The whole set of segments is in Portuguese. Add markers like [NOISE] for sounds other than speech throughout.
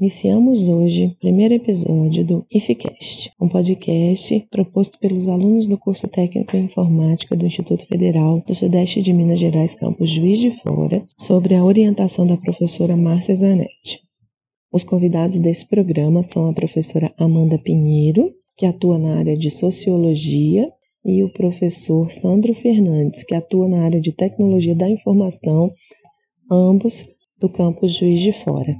Iniciamos hoje o primeiro episódio do IFCast, um podcast proposto pelos alunos do curso técnico em informática do Instituto Federal do Sudeste de Minas Gerais, campus Juiz de Fora, sobre a orientação da professora Márcia Zanetti. Os convidados desse programa são a professora Amanda Pinheiro, que atua na área de Sociologia, e o professor Sandro Fernandes, que atua na área de Tecnologia da Informação, ambos do campus Juiz de Fora.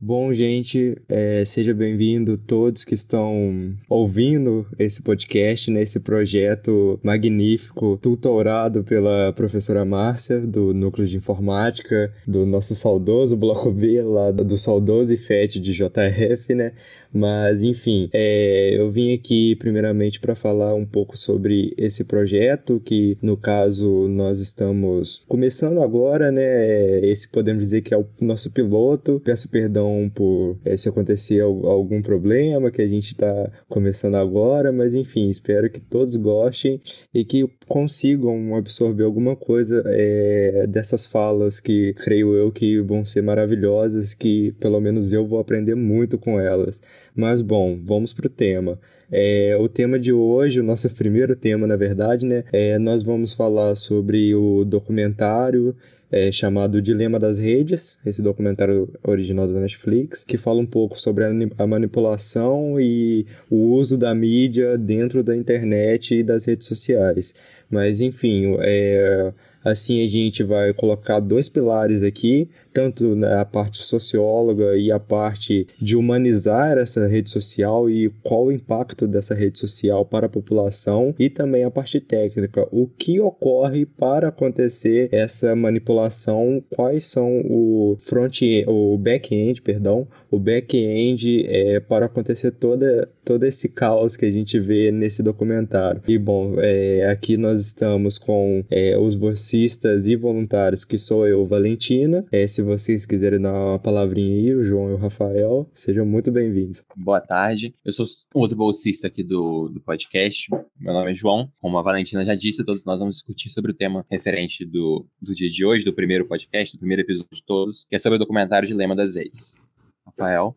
Bom, gente, é, seja bem-vindo todos que estão ouvindo esse podcast, nesse né, projeto magnífico, tutorado pela professora Márcia, do Núcleo de Informática, do nosso saudoso Bloco B, lá do saudoso IFET de JF, né? Mas, enfim, é, eu vim aqui primeiramente para falar um pouco sobre esse projeto, que no caso nós estamos começando agora, né? Esse podemos dizer que é o nosso piloto. Peço perdão perdão por é, se acontecer algum problema que a gente está começando agora, mas enfim, espero que todos gostem e que consigam absorver alguma coisa é, dessas falas que creio eu que vão ser maravilhosas, que pelo menos eu vou aprender muito com elas. Mas bom, vamos pro tema. É, o tema de hoje, o nosso primeiro tema, na verdade, né? É, nós vamos falar sobre o documentário é, chamado Dilema das Redes, esse documentário original da Netflix, que fala um pouco sobre a manipulação e o uso da mídia dentro da internet e das redes sociais. Mas, enfim, é, assim a gente vai colocar dois pilares aqui tanto a parte socióloga e a parte de humanizar essa rede social e qual o impacto dessa rede social para a população e também a parte técnica, o que ocorre para acontecer essa manipulação, quais são o front o back-end, perdão, o back-end é, para acontecer toda todo esse caos que a gente vê nesse documentário. E bom, é, aqui nós estamos com é, os bolsistas e voluntários que sou eu, Valentina. É, se vocês quiserem dar uma palavrinha aí, o João e o Rafael, sejam muito bem-vindos. Boa tarde. Eu sou outro bolsista aqui do, do podcast. Meu nome é João. Como a Valentina já disse, todos nós vamos discutir sobre o tema referente do, do dia de hoje, do primeiro podcast, do primeiro episódio de todos, que é sobre o documentário Dilema das Redes. Rafael.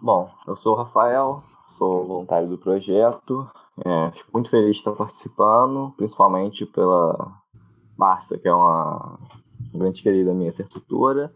Bom, eu sou o Rafael, sou voluntário do projeto. É, fico muito feliz de estar participando, principalmente pela Márcia, que é uma grande querida minha, essa estrutura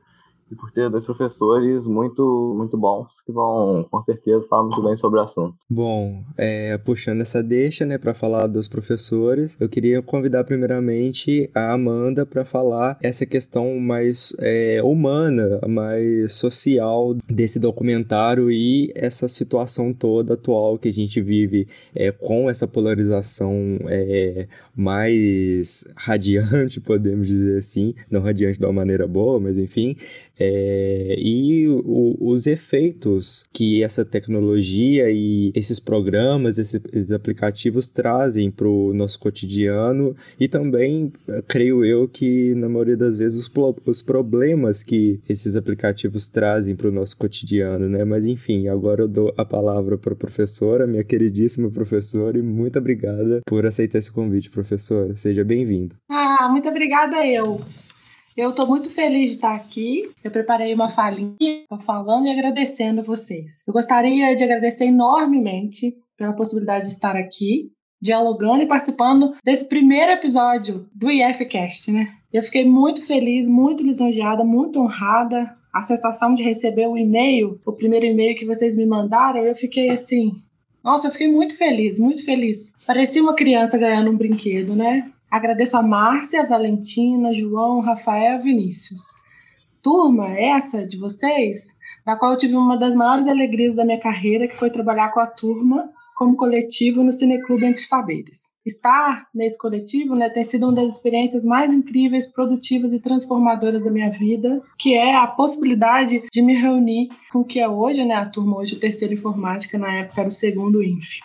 e por ter dois professores muito muito bons que vão com certeza falar muito bem sobre o assunto. Bom, é, puxando essa deixa, né, para falar dos professores, eu queria convidar primeiramente a Amanda para falar essa questão mais é, humana, mais social desse documentário e essa situação toda atual que a gente vive é, com essa polarização é, mais radiante, [LAUGHS] podemos dizer assim, não radiante de uma maneira boa, mas enfim, é, e o, os efeitos que essa tecnologia e esses programas, esses, esses aplicativos trazem para o nosso cotidiano e também, eh, creio eu, que na maioria das vezes os, os problemas que esses aplicativos trazem para o nosso cotidiano, né? Mas enfim, agora eu dou a palavra para a professora, minha queridíssima professora, e muito obrigada por aceitar esse convite, professora. Seja bem-vinda. Ah, muito obrigada eu. Eu estou muito feliz de estar aqui. Eu preparei uma falinha, falando e agradecendo a vocês. Eu gostaria de agradecer enormemente pela possibilidade de estar aqui, dialogando e participando desse primeiro episódio do IFCast, né? Eu fiquei muito feliz, muito lisonjeada, muito honrada. A sensação de receber o e-mail, o primeiro e-mail que vocês me mandaram, eu fiquei assim. Nossa, eu fiquei muito feliz, muito feliz. Parecia uma criança ganhando um brinquedo, né? Agradeço a Márcia, Valentina, João, Rafael Vinícius. Turma essa de vocês, na qual eu tive uma das maiores alegrias da minha carreira, que foi trabalhar com a turma como coletivo no Cineclube Entre Saberes. Estar nesse coletivo né, tem sido uma das experiências mais incríveis, produtivas e transformadoras da minha vida, que é a possibilidade de me reunir com o que é hoje, né, a turma hoje, o terceiro informática, na época era o segundo INF.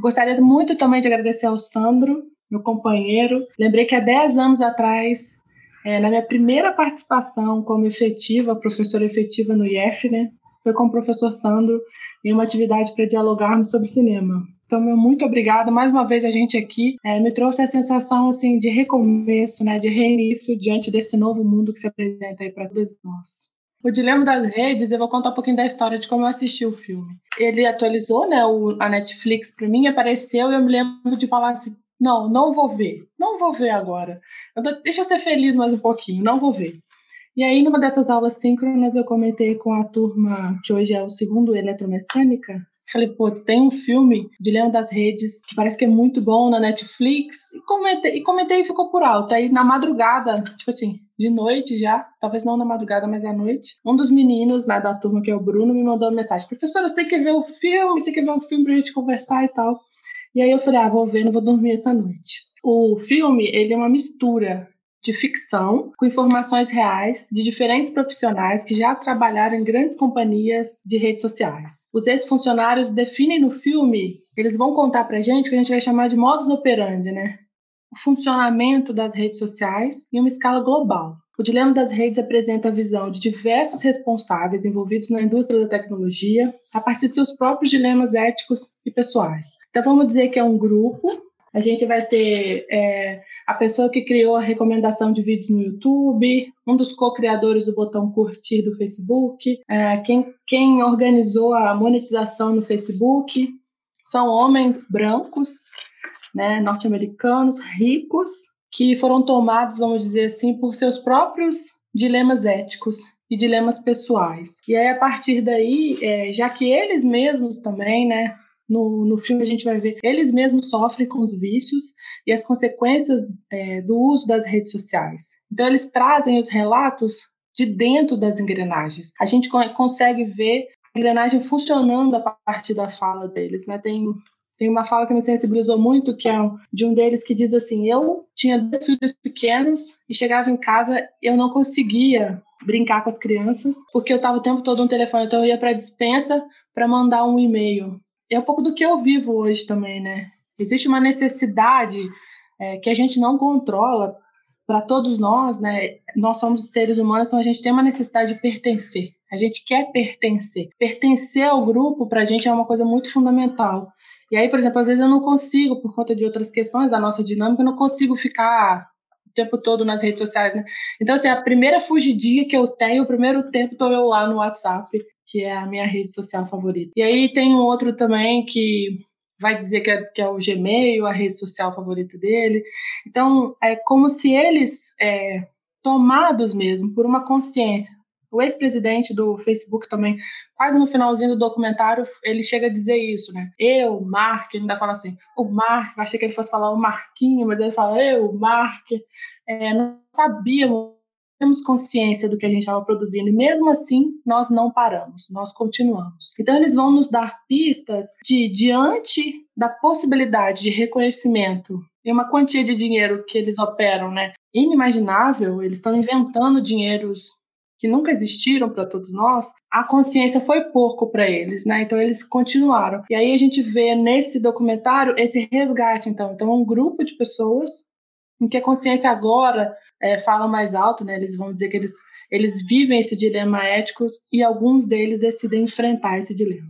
Gostaria muito também de agradecer ao Sandro, meu companheiro. Lembrei que há 10 anos atrás, é, na minha primeira participação como efetiva, professora efetiva no IF, né, foi com o professor Sandro em uma atividade para dialogarmos sobre cinema. Então, meu muito obrigada. Mais uma vez a gente aqui é, me trouxe a sensação assim de recomeço, né, de reinício diante desse novo mundo que se apresenta aí para todos nós. O Dilema das Redes, eu vou contar um pouquinho da história de como eu assisti o filme. Ele atualizou, né, o, a Netflix para mim, apareceu e eu me lembro de falar assim, não, não vou ver, não vou ver agora. Eu, deixa eu ser feliz mais um pouquinho, não vou ver. E aí, numa dessas aulas síncronas, eu comentei com a turma, que hoje é o segundo Eletromecânica, Falei, pô, tem um filme de Leão das Redes que parece que é muito bom na Netflix. E comentei, e comentei e ficou por alto. Aí na madrugada, tipo assim, de noite já, talvez não na madrugada, mas à noite, um dos meninos né, da turma, que é o Bruno, me mandou uma mensagem: professora, você tem que ver o filme, tem que ver o filme pra gente conversar e tal. E aí eu falei: ah, vou ver, não vou dormir essa noite. O filme, ele é uma mistura de ficção com informações reais de diferentes profissionais que já trabalharam em grandes companhias de redes sociais. Os ex-funcionários definem no filme, eles vão contar pra gente que a gente vai chamar de modus operandi, né? O funcionamento das redes sociais em uma escala global. O Dilema das Redes apresenta a visão de diversos responsáveis envolvidos na indústria da tecnologia a partir de seus próprios dilemas éticos e pessoais. Então, vamos dizer que é um grupo a gente vai ter é, a pessoa que criou a recomendação de vídeos no YouTube, um dos co-criadores do botão curtir do Facebook, é, quem, quem organizou a monetização no Facebook. São homens brancos, né, norte-americanos, ricos, que foram tomados, vamos dizer assim, por seus próprios dilemas éticos e dilemas pessoais. E aí, a partir daí, é, já que eles mesmos também, né, no, no filme a gente vai ver eles mesmos sofrem com os vícios e as consequências é, do uso das redes sociais. Então eles trazem os relatos de dentro das engrenagens. A gente consegue ver a engrenagem funcionando a partir da fala deles, né? Tem tem uma fala que me sensibilizou muito, que é de um deles que diz assim: Eu tinha dois filhos pequenos e chegava em casa, eu não conseguia brincar com as crianças, porque eu estava o tempo todo no telefone, então eu ia para a dispensa para mandar um e-mail é um pouco do que eu vivo hoje também, né? Existe uma necessidade é, que a gente não controla para todos nós, né? Nós somos seres humanos, então a gente tem uma necessidade de pertencer. A gente quer pertencer. Pertencer ao grupo, para a gente, é uma coisa muito fundamental. E aí, por exemplo, às vezes eu não consigo, por conta de outras questões da nossa dinâmica, eu não consigo ficar o tempo todo nas redes sociais, né? Então, assim, a primeira fugidinha que eu tenho, o primeiro tempo, estou eu lá no WhatsApp, que é a minha rede social favorita. E aí tem um outro também que vai dizer que é, que é o Gmail, a rede social favorita dele. Então, é como se eles, é, tomados mesmo por uma consciência, o ex-presidente do Facebook também, quase no finalzinho do documentário, ele chega a dizer isso, né? Eu, Mark, ainda fala assim, o Mark, achei que ele fosse falar o Marquinho, mas ele fala, eu, Mark, é, não sabíamos temos consciência do que a gente estava produzindo e mesmo assim nós não paramos, nós continuamos. Então eles vão nos dar pistas de diante da possibilidade de reconhecimento e uma quantia de dinheiro que eles operam, né, inimaginável, eles estão inventando dinheiros que nunca existiram para todos nós, a consciência foi pouco para eles, né? Então eles continuaram. E aí a gente vê nesse documentário esse resgate, então, então um grupo de pessoas em que a consciência agora é, fala mais alto, né? Eles vão dizer que eles, eles vivem esse dilema ético e alguns deles decidem enfrentar esse dilema.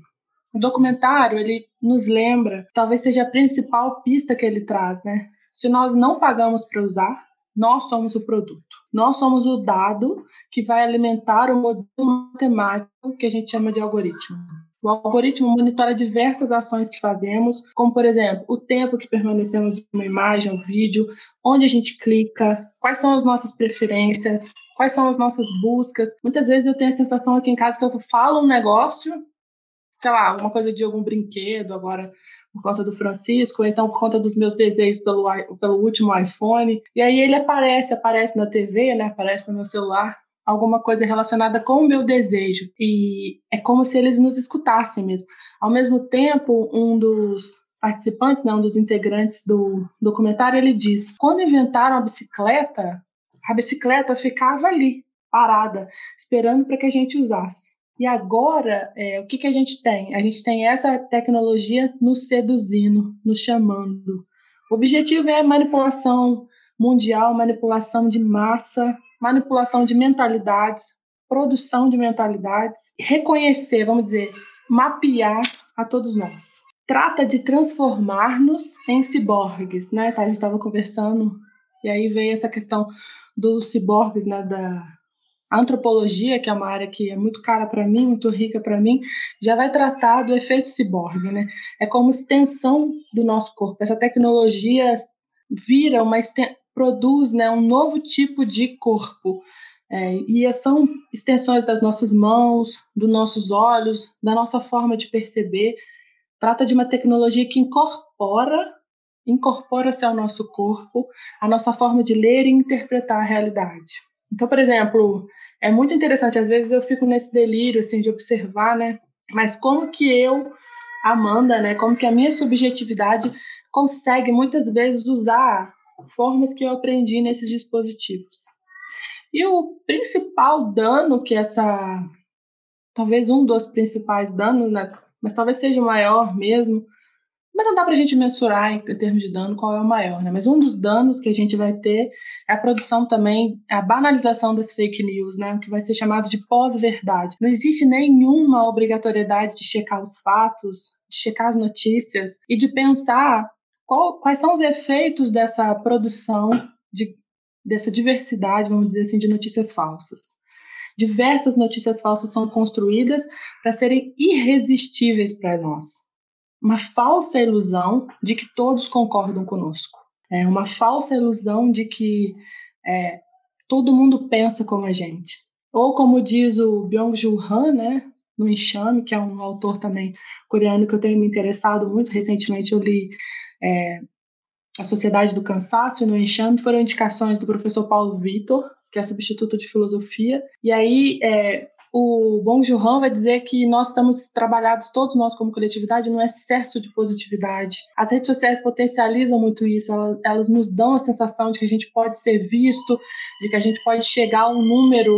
O documentário ele nos lembra, talvez seja a principal pista que ele traz, né? Se nós não pagamos para usar, nós somos o produto. Nós somos o dado que vai alimentar o modelo matemático que a gente chama de algoritmo. O algoritmo monitora diversas ações que fazemos, como, por exemplo, o tempo que permanecemos em uma imagem, um vídeo, onde a gente clica, quais são as nossas preferências, quais são as nossas buscas. Muitas vezes eu tenho a sensação aqui em casa que eu falo um negócio, sei lá, alguma coisa de algum brinquedo, agora por conta do Francisco, ou então por conta dos meus desejos pelo, pelo último iPhone. E aí ele aparece, aparece na TV, né? Aparece no meu celular alguma coisa relacionada com o meu desejo. E é como se eles nos escutassem mesmo. Ao mesmo tempo, um dos participantes, né, um dos integrantes do documentário, ele diz: quando inventaram a bicicleta, a bicicleta ficava ali, parada, esperando para que a gente usasse. E agora, é, o que, que a gente tem? A gente tem essa tecnologia nos seduzindo, nos chamando. O objetivo é manipulação mundial, manipulação de massa, manipulação de mentalidades, produção de mentalidades, reconhecer, vamos dizer, mapear a todos nós. Trata de transformar-nos em ciborgues, né? Tá, a gente estava conversando e aí veio essa questão dos ciborgues, né? Da, A antropologia, que é uma área que é muito cara para mim, muito rica para mim, já vai tratar do efeito ciborgue, né? É como extensão do nosso corpo. Essa tecnologia vira uma produz, né, um novo tipo de corpo. É, e são extensões das nossas mãos, dos nossos olhos, da nossa forma de perceber. Trata de uma tecnologia que incorpora incorpora-se ao nosso corpo, a nossa forma de ler e interpretar a realidade. Então, por exemplo, é muito interessante, às vezes eu fico nesse delírio assim de observar, né? Mas como que eu, Amanda, né, como que a minha subjetividade consegue muitas vezes usar formas que eu aprendi nesses dispositivos. E o principal dano que essa talvez um dos principais danos, né, mas talvez seja o maior mesmo, mas não dá para a gente mensurar em, termos de dano qual é o maior, né? Mas um dos danos que a gente vai ter é a produção também, a banalização das fake news, né? O que vai ser chamado de pós-verdade. Não existe nenhuma obrigatoriedade de checar os fatos, de checar as notícias e de pensar qual, quais são os efeitos dessa produção, de, dessa diversidade, vamos dizer assim, de notícias falsas. Diversas notícias falsas são construídas para serem irresistíveis para nós uma falsa ilusão de que todos concordam conosco. É uma falsa ilusão de que é, todo mundo pensa como a gente. Ou como diz o Byung-Chul Han, né, no Enxame, que é um autor também coreano que eu tenho me interessado muito. Recentemente eu li é, A Sociedade do Cansaço e no Enxame foram indicações do professor Paulo Vitor, que é substituto de filosofia. E aí é, o Bong Joon vai dizer que nós estamos trabalhados, todos nós como coletividade, no excesso de positividade. As redes sociais potencializam muito isso, elas, elas, nos dão a sensação de que a gente pode ser visto, de que a gente pode chegar a um número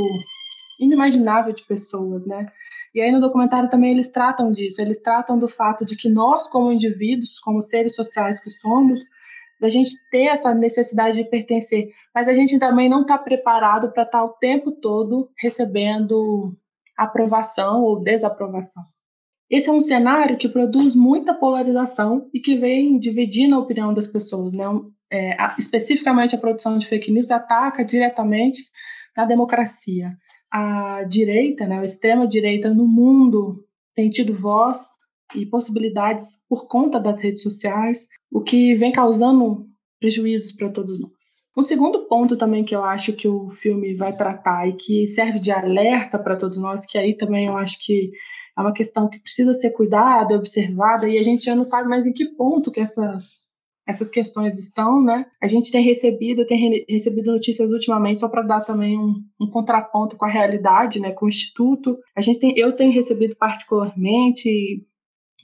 inimaginável de pessoas, né? E aí no documentário também eles tratam disso, eles tratam do fato de que nós, como indivíduos, como seres sociais que somos, da gente ter essa necessidade de pertencer, mas a gente também não está preparado para estar tá o tempo todo recebendo aprovação ou desaprovação. Esse é um cenário que produz muita polarização e que vem dividindo a opinião das pessoas. Né? É, especificamente a produção de fake news ataca diretamente na democracia. A direita, né, a extrema-direita no mundo tem tido voz e possibilidades por conta das redes sociais, o que vem causando prejuízos para todos nós. Um segundo ponto também que eu acho que o filme vai tratar e que serve de alerta para todos nós, que aí também eu acho que é uma questão que precisa ser cuidada, observada, e a gente já não sabe mais em que ponto que essas essas questões estão, né? A gente tem recebido, tem re recebido notícias ultimamente só para dar também um, um, contraponto com a realidade, né? Com o instituto, a gente tem, eu tenho recebido particularmente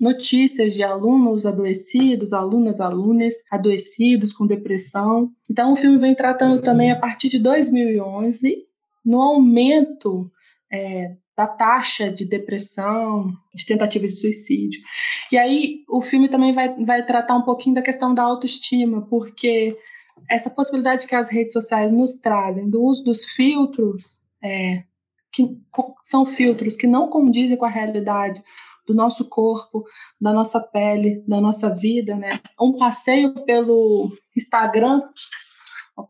notícias de alunos adoecidos, alunas, alunas adoecidos com depressão. Então, o filme vem tratando também, a partir de 2011, no aumento é, da taxa de depressão, de tentativa de suicídio. E aí, o filme também vai, vai tratar um pouquinho da questão da autoestima, porque essa possibilidade que as redes sociais nos trazem do uso dos filtros, é, que são filtros que não condizem com a realidade, do nosso corpo, da nossa pele, da nossa vida, né? Um passeio pelo Instagram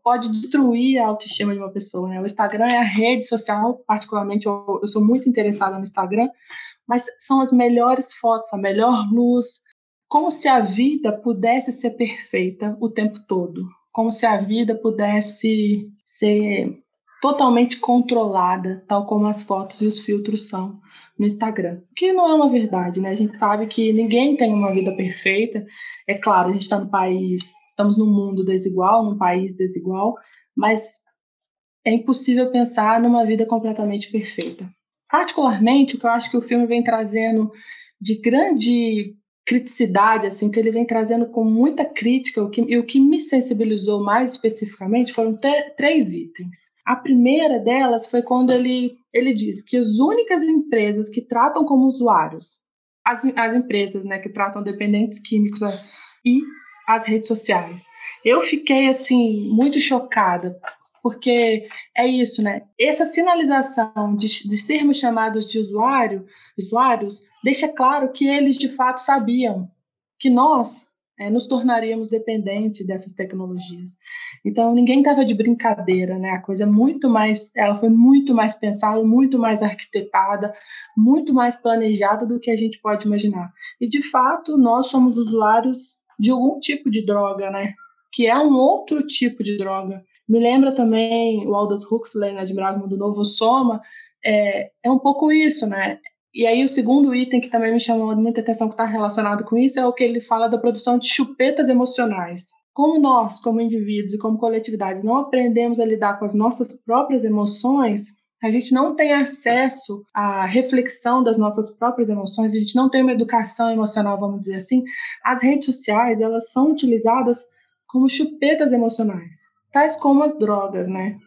pode destruir a autoestima de uma pessoa, né? O Instagram é a rede social, particularmente eu, eu sou muito interessada no Instagram, mas são as melhores fotos, a melhor luz, como se a vida pudesse ser perfeita o tempo todo, como se a vida pudesse ser totalmente controlada, tal como as fotos e os filtros são no Instagram. Que não é uma verdade, né? A gente sabe que ninguém tem uma vida perfeita. É claro, a gente está no país, estamos num mundo desigual, num país desigual, mas é impossível pensar numa vida completamente perfeita. Particularmente, o que eu acho que o filme vem trazendo de grande criticidade, assim, que ele vem trazendo com muita crítica, o que, e o que me sensibilizou mais especificamente foram três itens. A primeira delas foi quando ele, ele diz que as únicas empresas que tratam como usuários, as, as empresas né, que tratam dependentes químicos e as redes sociais. Eu fiquei, assim, muito chocada, porque é isso, né? Essa sinalização de, de sermos chamados de usuário, usuários, deixa claro que eles de fato sabiam que nós é, nos tornaríamos dependentes dessas tecnologias. Então ninguém estava de brincadeira, né? A coisa é muito mais, ela foi muito mais pensada, muito mais arquitetada, muito mais planejada do que a gente pode imaginar. E de fato nós somos usuários de algum tipo de droga, né? Que é um outro tipo de droga. Me lembra também o Aldous Huxley, na Admirável Mundo Novo Soma, é, é um pouco isso, né? E aí o segundo item que também me chamou muita atenção que está relacionado com isso é o que ele fala da produção de chupetas emocionais. Como nós, como indivíduos e como coletividade, não aprendemos a lidar com as nossas próprias emoções, a gente não tem acesso à reflexão das nossas próprias emoções, a gente não tem uma educação emocional, vamos dizer assim. As redes sociais, elas são utilizadas como chupetas emocionais, tais como as drogas, né?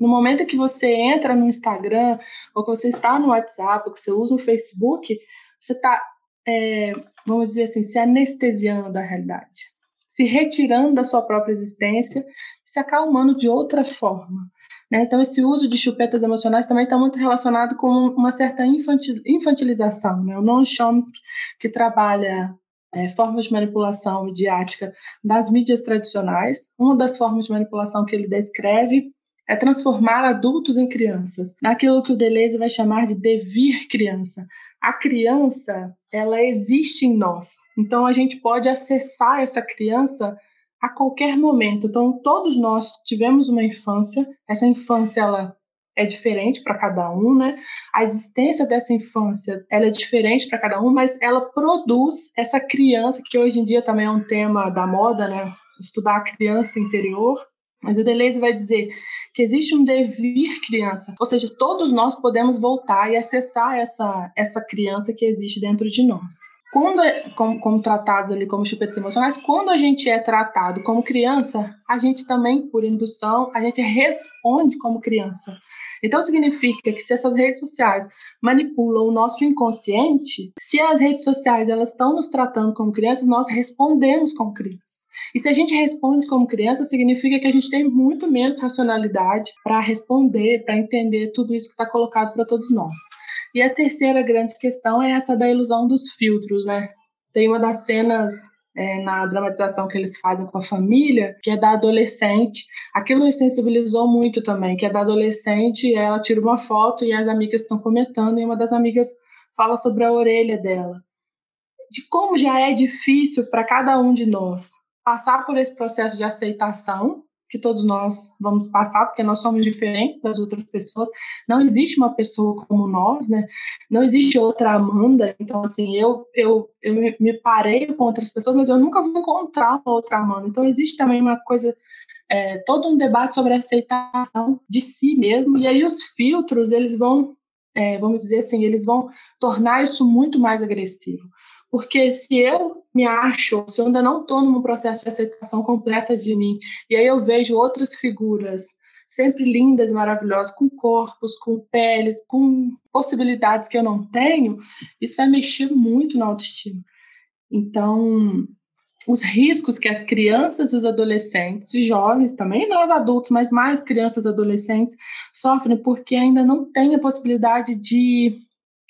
No momento que você entra no Instagram, ou que você está no WhatsApp, ou que você usa o Facebook, você está, é, vamos dizer assim, se anestesiando da realidade, se retirando da sua própria existência, se acalmando de outra forma. Né? Então, esse uso de chupetas emocionais também está muito relacionado com uma certa infantilização. Né? O Noam Chomsky, que trabalha é, formas de manipulação midiática das mídias tradicionais, uma das formas de manipulação que ele descreve é transformar adultos em crianças, naquilo que o Deleuze vai chamar de devir criança. A criança, ela existe em nós. Então a gente pode acessar essa criança a qualquer momento. Então todos nós tivemos uma infância, essa infância ela é diferente para cada um, né? A existência dessa infância, ela é diferente para cada um, mas ela produz essa criança que hoje em dia também é um tema da moda, né? Estudar a criança interior. Mas o Deleuze vai dizer que existe um devir criança, ou seja, todos nós podemos voltar e acessar essa, essa criança que existe dentro de nós. Quando, é, como, como tratados ali como chupetes emocionais, quando a gente é tratado como criança, a gente também, por indução, a gente responde como criança. Então significa que se essas redes sociais manipulam o nosso inconsciente, se as redes sociais elas estão nos tratando como crianças, nós respondemos como crianças. E se a gente responde como criança, significa que a gente tem muito menos racionalidade para responder, para entender tudo isso que está colocado para todos nós. E a terceira grande questão é essa da ilusão dos filtros, né? Tem uma das cenas é, na dramatização que eles fazem com a família, que é da adolescente. Aquilo me sensibilizou muito também, que é da adolescente, ela tira uma foto e as amigas estão comentando, e uma das amigas fala sobre a orelha dela. De como já é difícil para cada um de nós passar por esse processo de aceitação que todos nós vamos passar, porque nós somos diferentes das outras pessoas. Não existe uma pessoa como nós, né? Não existe outra Amanda. Então, assim, eu, eu, eu me parei com outras pessoas, mas eu nunca vou encontrar uma outra Amanda. Então, existe também uma coisa, é, todo um debate sobre a aceitação de si mesmo. E aí, os filtros, eles vão, é, vamos dizer assim, eles vão tornar isso muito mais agressivo. Porque se eu me acho, se eu ainda não estou num processo de aceitação completa de mim, e aí eu vejo outras figuras sempre lindas e maravilhosas, com corpos, com peles, com possibilidades que eu não tenho, isso vai mexer muito na autoestima. Então, os riscos que as crianças e os adolescentes e jovens também, nós adultos, mas mais crianças e adolescentes sofrem porque ainda não têm a possibilidade de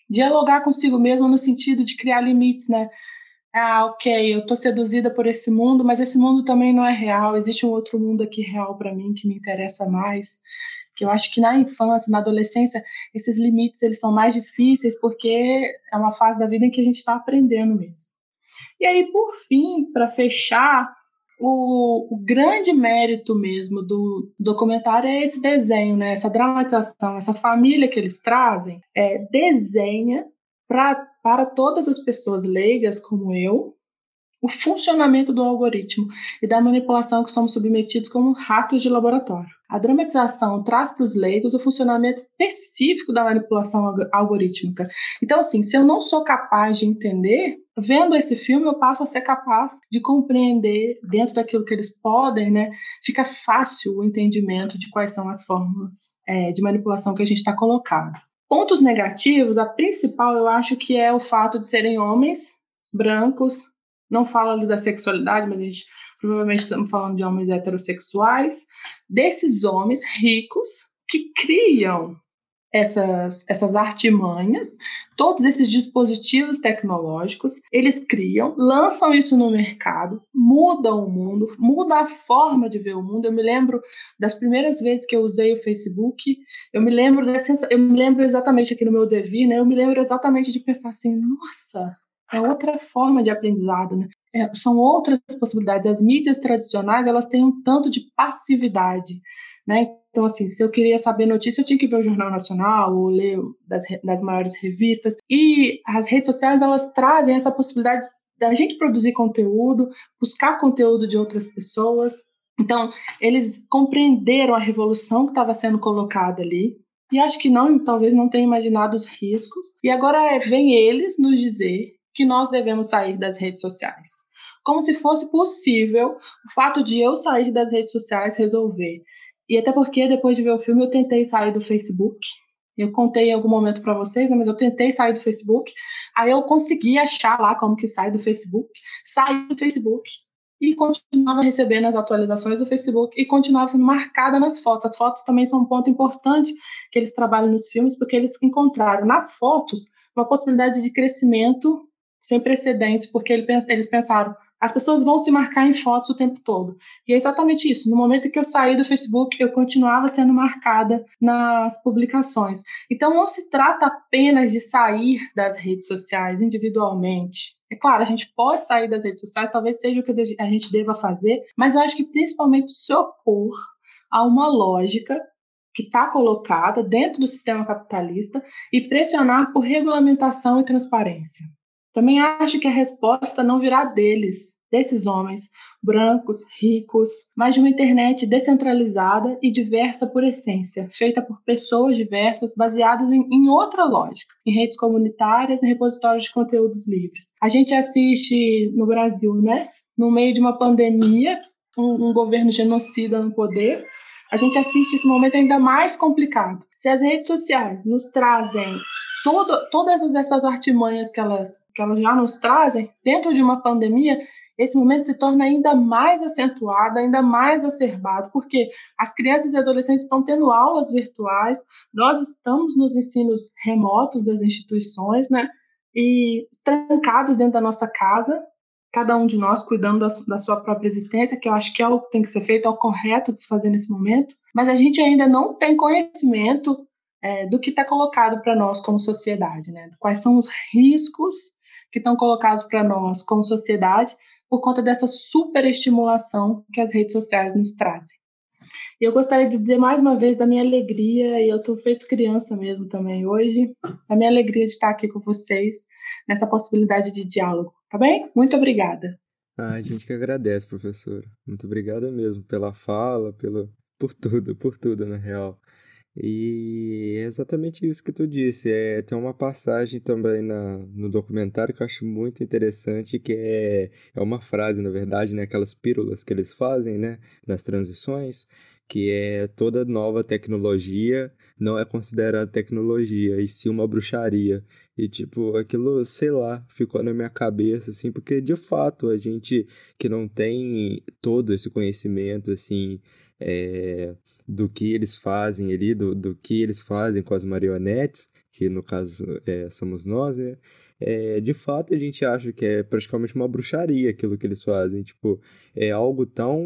dialogar consigo mesma no sentido de criar limites, né? Ah, ok, eu tô seduzida por esse mundo, mas esse mundo também não é real. Existe um outro mundo aqui real para mim que me interessa mais. Que eu acho que na infância, na adolescência, esses limites eles são mais difíceis porque é uma fase da vida em que a gente está aprendendo mesmo. E aí, por fim, para fechar, o, o, grande mérito mesmo do documentário é esse desenho, né? essa dramatização, essa família que eles trazem, é, desenha pra, para todas as pessoas leigas como eu o funcionamento do algoritmo e da manipulação que somos submetidos como ratos de laboratório. A dramatização traz para os leigos o funcionamento específico da manipulação algorítmica. Então, assim, se eu não sou capaz de entender, vendo esse filme, eu passo a ser capaz de compreender dentro daquilo que eles podem, né? Fica fácil o entendimento de quais são as formas é, de manipulação que a gente está colocado. Pontos negativos, a principal eu acho que é o fato de serem homens brancos, não fala ali da sexualidade, mas a gente provavelmente estamos falando de homens heterossexuais, desses homens ricos que criam essas, essas artimanhas, todos esses dispositivos tecnológicos, eles criam, lançam isso no mercado, mudam o mundo, muda a forma de ver o mundo. Eu me lembro das primeiras vezes que eu usei o Facebook, eu me lembro dessa, eu me lembro exatamente aqui no meu Devi, né? Eu me lembro exatamente de pensar assim, nossa, é outra forma de aprendizado, né? É, são outras possibilidades. As mídias tradicionais, elas têm um tanto de passividade, né? Então, assim, se eu queria saber notícia, eu tinha que ver o Jornal Nacional ou ler das, das maiores revistas. E as redes sociais, elas trazem essa possibilidade da gente produzir conteúdo, buscar conteúdo de outras pessoas. Então, eles compreenderam a revolução que estava sendo colocada ali. E acho que não, talvez não tenham imaginado os riscos. E agora vem eles nos dizer que nós devemos sair das redes sociais. Como se fosse possível o fato de eu sair das redes sociais resolver e até porque depois de ver o filme eu tentei sair do Facebook. Eu contei em algum momento para vocês, né, mas eu tentei sair do Facebook. Aí eu consegui achar lá como que sai do Facebook. Saí do Facebook e continuava recebendo as atualizações do Facebook e continuava sendo marcada nas fotos. As fotos também são um ponto importante que eles trabalham nos filmes, porque eles encontraram nas fotos uma possibilidade de crescimento sem precedentes, porque eles pensaram, as pessoas vão se marcar em fotos o tempo todo. E é exatamente isso. No momento que eu saí do Facebook, eu continuava sendo marcada nas publicações. Então, não se trata apenas de sair das redes sociais individualmente. É claro, a gente pode sair das redes sociais, talvez seja o que a gente deva fazer, mas eu acho que principalmente se opor a uma lógica que está colocada dentro do sistema capitalista e pressionar por regulamentação e transparência. Também acho que a resposta não virá deles, desses homens, brancos, ricos, mas de uma internet descentralizada e diversa por essência, feita por pessoas diversas, baseadas em, em outra lógica, em redes comunitárias e repositórios de conteúdos livres. A gente assiste no Brasil, né? No meio de uma pandemia, um, um governo genocida no poder, a gente assiste esse momento ainda mais complicado. Se as redes sociais nos trazem todo, todas essas artimanhas que elas, que elas já nos trazem, dentro de uma pandemia, esse momento se torna ainda mais acentuado, ainda mais acerbado, porque as crianças e adolescentes estão tendo aulas virtuais, nós estamos nos ensinos remotos das instituições, né? E trancados dentro da nossa casa, cada um de nós cuidando da, sua própria existência, que eu acho que é o que tem que ser feito, é o correto de se fazer nesse momento, mas a gente ainda não tem conhecimento é, do que está colocado para nós como sociedade, né? Quais são os riscos que estão colocados para nós como sociedade por conta dessa superestimulação que as redes sociais nos trazem. E eu gostaria de dizer mais uma vez da minha alegria, e eu estou feito criança mesmo também hoje, a minha alegria de estar aqui com vocês nessa possibilidade de diálogo, tá bem? Muito obrigada. Ah, a gente que agradece, professora. Muito obrigada mesmo pela fala, pelo, por tudo, por tudo, na real. E é exatamente isso que tu disse. É, tem uma passagem também na, no documentário que eu acho muito interessante, que é, é uma frase, na verdade, né? Aquelas pílulas que eles fazem, né? Nas transições, que é toda nova tecnologia não é considerada tecnologia, e sim uma bruxaria. E, tipo, aquilo, sei lá, ficou na minha cabeça, assim, porque, de fato, a gente que não tem todo esse conhecimento, assim, é, do que eles fazem ali, do, do que eles fazem com as marionetes, que no caso é, somos nós, né? É, de fato a gente acha que é praticamente uma bruxaria aquilo que eles fazem. Tipo, é algo tão.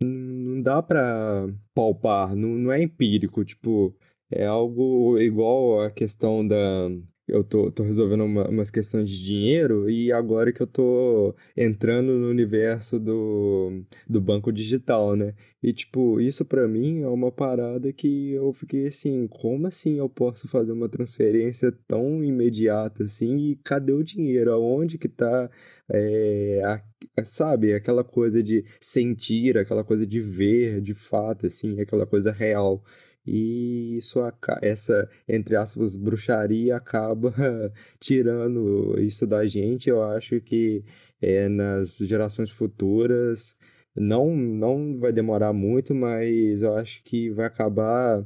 Não dá pra palpar, não, não é empírico. Tipo, é algo igual a questão da eu tô, tô resolvendo uma, umas questões de dinheiro e agora que eu tô entrando no universo do, do banco digital, né? E, tipo, isso para mim é uma parada que eu fiquei assim, como assim eu posso fazer uma transferência tão imediata assim e cadê o dinheiro? Aonde que tá, é, a, sabe, aquela coisa de sentir, aquela coisa de ver de fato, assim, aquela coisa real. E isso, essa, entre aspas, bruxaria acaba [LAUGHS] tirando isso da gente. Eu acho que é, nas gerações futuras não, não vai demorar muito, mas eu acho que vai acabar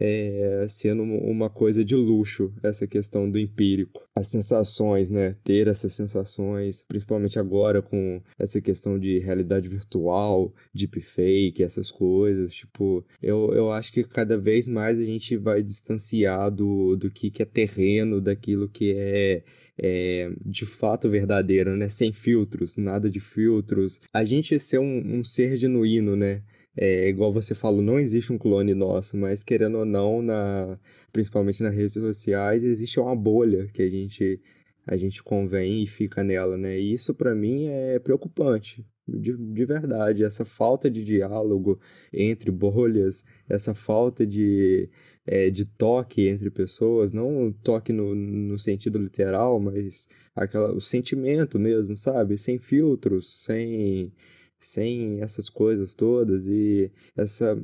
é, sendo uma coisa de luxo, essa questão do empírico. As sensações, né? Ter essas sensações, principalmente agora com essa questão de realidade virtual, deepfake, essas coisas. Tipo, eu, eu acho que cada vez mais a gente vai distanciar do, do que, que é terreno, daquilo que é é, de fato verdadeiro, né? Sem filtros, nada de filtros. A gente ser um, um ser genuíno, né? É, igual você falou, não existe um clone nosso, mas querendo ou não, na, principalmente nas redes sociais, existe uma bolha que a gente, a gente convém e fica nela, né? E isso para mim é preocupante. De, de verdade, essa falta de diálogo entre bolhas, essa falta de, é, de toque entre pessoas, não toque no, no sentido literal, mas aquela, o sentimento mesmo, sabe? Sem filtros, sem, sem essas coisas todas e essa